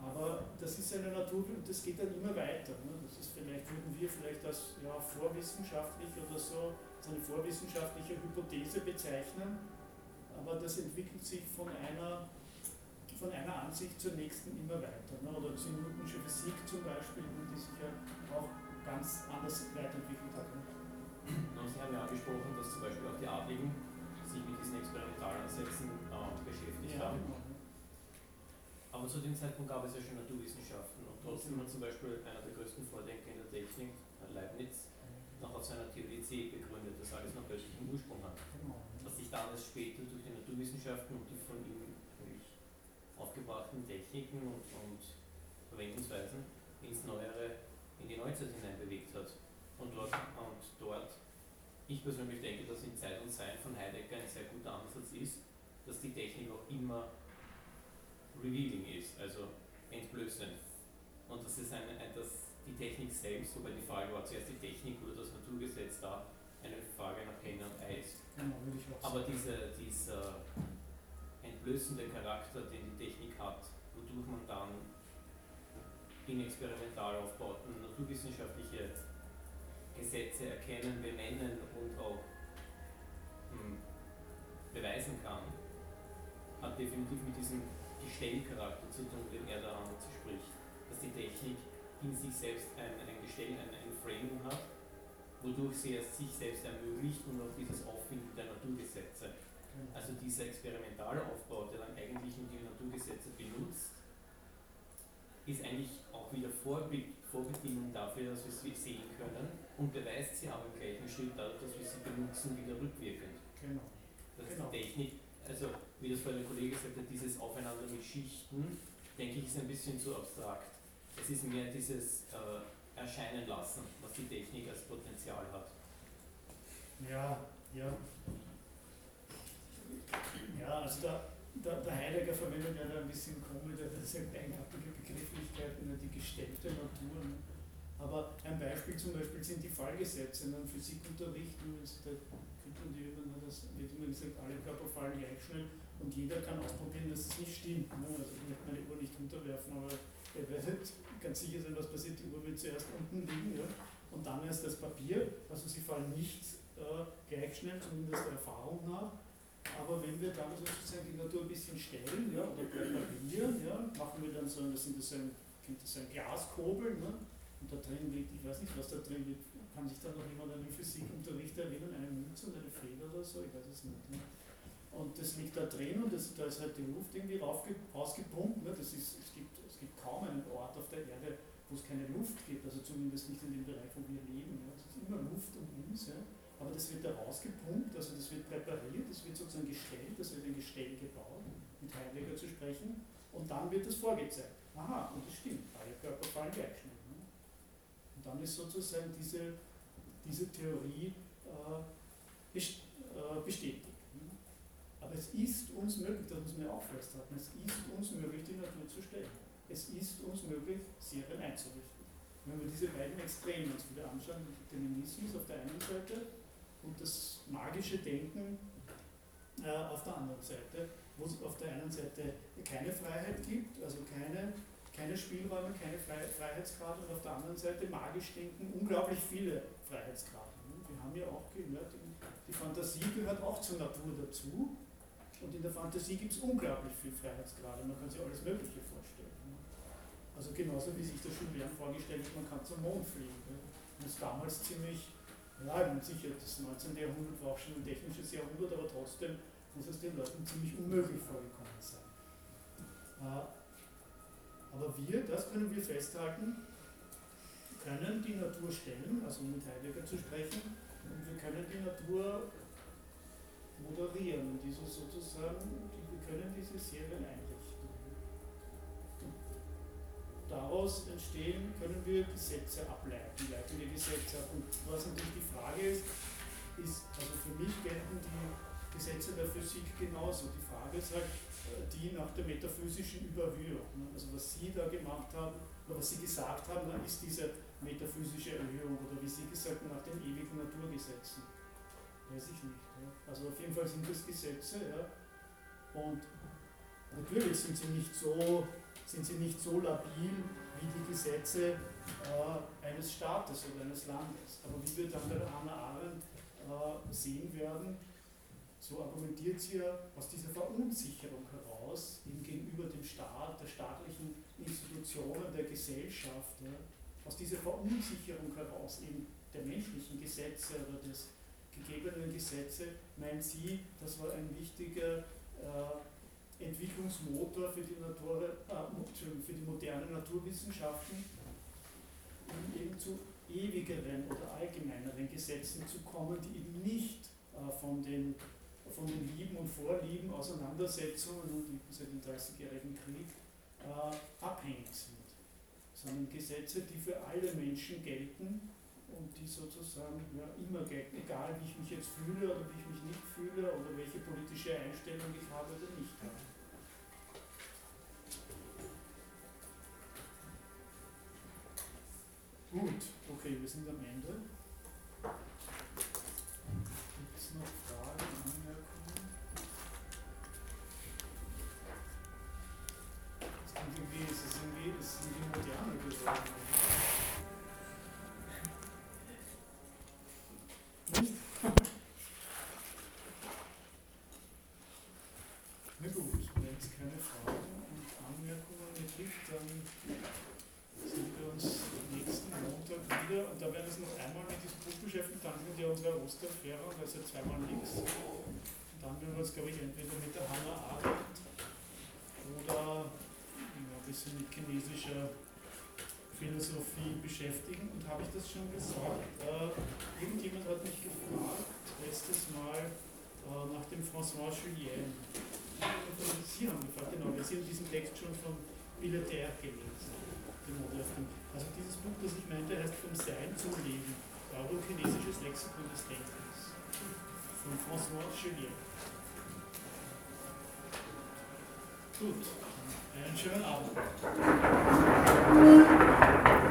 Aber das ist eine Natur und das geht dann immer weiter. Ne? Das ist vielleicht, würden wir vielleicht als ja, vorwissenschaftlich oder so, als eine vorwissenschaftliche Hypothese bezeichnen, aber das entwickelt sich von einer, von einer Ansicht zur nächsten immer weiter. Ne? Oder die Newtonsche Physik zum Beispiel, die sich ja auch ganz anders weiterentwickelt hat. Ne? Sie haben ja angesprochen, dass zum Beispiel auch die Adligen sich mit diesen Experimentalansätzen äh, beschäftigt ja, haben. Genau. Aber zu dem Zeitpunkt gab es ja schon Naturwissenschaften und trotzdem hat zum Beispiel einer der größten Vordenker in der Technik, Leibniz, noch auf seiner Theorie C begründet, dass alles noch göttlichen Ursprung hat. Was sich damals später durch die Naturwissenschaften und die von ihm aufgebrachten Techniken und, und Verwendungsweisen ins Neuere, in die Neuzeit hinein bewegt hat. Und dort, und dort, ich persönlich denke, dass in Zeit und Sein von Heidegger ein sehr guter Ansatz ist, dass die Technik auch immer revealing ist, also entblößend. Und das ist eine, dass die Technik selbst, wobei die Frage war zuerst die Technik oder das Naturgesetz da, eine Frage nach Henne und Ei ist. Genau, Aber diese, dieser entblößende Charakter, den die Technik hat, wo du wodurch man dann in Experimentalaufbauten naturwissenschaftliche Gesetze erkennen, benennen und auch hm, beweisen kann, hat definitiv mit diesem Gestellcharakter zu tun, den er da spricht, dass die Technik in sich selbst ein, ein Gestell, ein, ein Framing hat, wodurch sie es sich selbst ermöglicht und auch dieses Auffinden der Naturgesetze. Also dieser Experimentalaufbau, der dann eigentlich die Naturgesetze benutzt, ist eigentlich auch wieder Vorbild, Vorbedingung dafür, dass wir sie sehen können und beweist sie aber im gleichen Schritt dadurch, dass wir sie benutzen, wieder rückwirkend. Genau. Das Genau. ist die Technik, also wie das vorhin der Kollege sagte, dieses Aufeinander mit Schichten, denke ich, ist ein bisschen zu abstrakt. Es ist mehr dieses äh, Erscheinen lassen, was die Technik als Potenzial hat. Ja, ja. Ja, also der, der, der Heidegger verwendet ja da ein bisschen komische, das sind eigenartige Begrifflichkeiten, die gestellte Natur. Ne. Aber ein Beispiel zum Beispiel sind die Fallgesetze in einem Physikunterricht, ne, also da man die, ne, das wird immer gesagt, alle Körper fallen gleich schnell und jeder kann ausprobieren, dass es nicht stimmt. Ne. Also ich möchte meine Uhr nicht runterwerfen, aber ihr werdet ganz sicher sein, was passiert, die Uhr wird zuerst unten liegen ja, und dann erst das Papier, also sie fallen nicht äh, gleich schnell, zumindest der Erfahrung nach. Aber wenn wir dann sozusagen die Natur ein bisschen stellen ja, oder präparieren, ja, machen wir dann so ein, das sind das ein, kennt das ein Glaskobel, ne? und da drin liegt, ich weiß nicht, was da drin liegt, kann sich da noch jemand an den Physikunterricht erinnern, eine Münze und eine Feder oder so, ich weiß es nicht. Ne? Und das liegt da drin und das, da ist halt die Luft irgendwie rausgepumpt. Ne? Das ist, es, gibt, es gibt kaum einen Ort auf der Erde, wo es keine Luft gibt, also zumindest nicht in dem Bereich, wo wir leben. Ja? Es ist immer Luft um uns. Ja? Aber das wird da rausgepumpt, also das wird präpariert, das wird sozusagen gestellt, das wird ein Gestell gebaut, mit Heidegger zu sprechen, und dann wird das vorgezeigt. Aha, und das stimmt, alle Körper fallen gleich schnell. Ne? Und dann ist sozusagen diese, diese Theorie äh, äh, bestätigt. Ne? Aber es ist uns möglich, das muss man ja auch festhalten, es ist uns möglich, die Natur zu stellen. Es ist uns möglich, Serien einzurichten. Wenn wir diese beiden Extreme uns wieder anschauen, den Determinismus auf der einen Seite und das magische Denken äh, auf der anderen Seite, wo es auf der einen Seite keine Freiheit gibt, also keine, keine Spielräume, keine Fre Freiheitsgrade und auf der anderen Seite magisch denken unglaublich viele Freiheitsgrade. Ne? Wir haben ja auch gehört, die Fantasie gehört auch zur Natur dazu und in der Fantasie gibt es unglaublich viele Freiheitsgrade, man kann sich alles Mögliche vorstellen. Also genauso wie sich der Julian vorgestellt hat, man kann zum Mond fliegen. Das ist damals ziemlich ja, ich sicher, das 19. Jahrhundert war auch schon ein technisches Jahrhundert, aber trotzdem muss es den Leuten ziemlich unmöglich vorgekommen sein. Äh, aber wir, das können wir festhalten, können die Natur stellen, also um mit Heidegger zu sprechen, und wir können die Natur moderieren, und diese sozusagen, wir können diese Serien einrichten daraus entstehen, können wir Gesetze ableiten, leitende Gesetze ab. Und was natürlich die Frage ist, ist, also für mich gelten die Gesetze der Physik genauso. Die Frage ist halt die nach der metaphysischen Überhöhung. Also was Sie da gemacht haben, oder was Sie gesagt haben, ist diese metaphysische Erhöhung, oder wie Sie gesagt haben, nach den ewigen Naturgesetzen. Weiß ich nicht. Also auf jeden Fall sind das Gesetze, ja. Und natürlich sind sie nicht so sind sie nicht so labil wie die Gesetze äh, eines Staates oder eines Landes. Aber wie wir dann bei Hannah Arendt äh, sehen werden, so argumentiert sie ja aus dieser Verunsicherung heraus, eben gegenüber dem Staat, der staatlichen Institutionen, der Gesellschaft, ja, aus dieser Verunsicherung heraus, eben der menschlichen Gesetze oder des gegebenen Gesetze, meint sie, das war ein wichtiger äh, Entwicklungsmotor für die, Natur, äh, für die modernen Naturwissenschaften, um eben zu ewigeren oder allgemeineren Gesetzen zu kommen, die eben nicht äh, von, den, von den Lieben und Vorlieben, Auseinandersetzungen und seit dem Dreißigjährigen Krieg äh, abhängig sind, sondern Gesetze, die für alle Menschen gelten und die sozusagen ja, immer gelten, egal wie ich mich jetzt fühle oder wie ich mich nicht fühle oder welche politische Einstellung ich habe oder nicht habe. Gut, okay, wir sind am Ende. Osterferrer, also zweimal nichts. Dann werden wir uns, glaube ich, entweder mit der Hannah Arendt oder ja, ein bisschen mit chinesischer Philosophie beschäftigen. Und habe ich das schon gesagt? Äh, irgendjemand hat mich gefragt, letztes Mal äh, nach dem François Julien. Sie haben gefragt, genau, Sie haben diesen Text schon von Billeter gelesen. Also dieses Buch, das ich meinte, heißt Vom Sein zum Leben. Euro-chinesisches Lexikon des Denkens. Von François Julien. Gut, einen schönen Abend.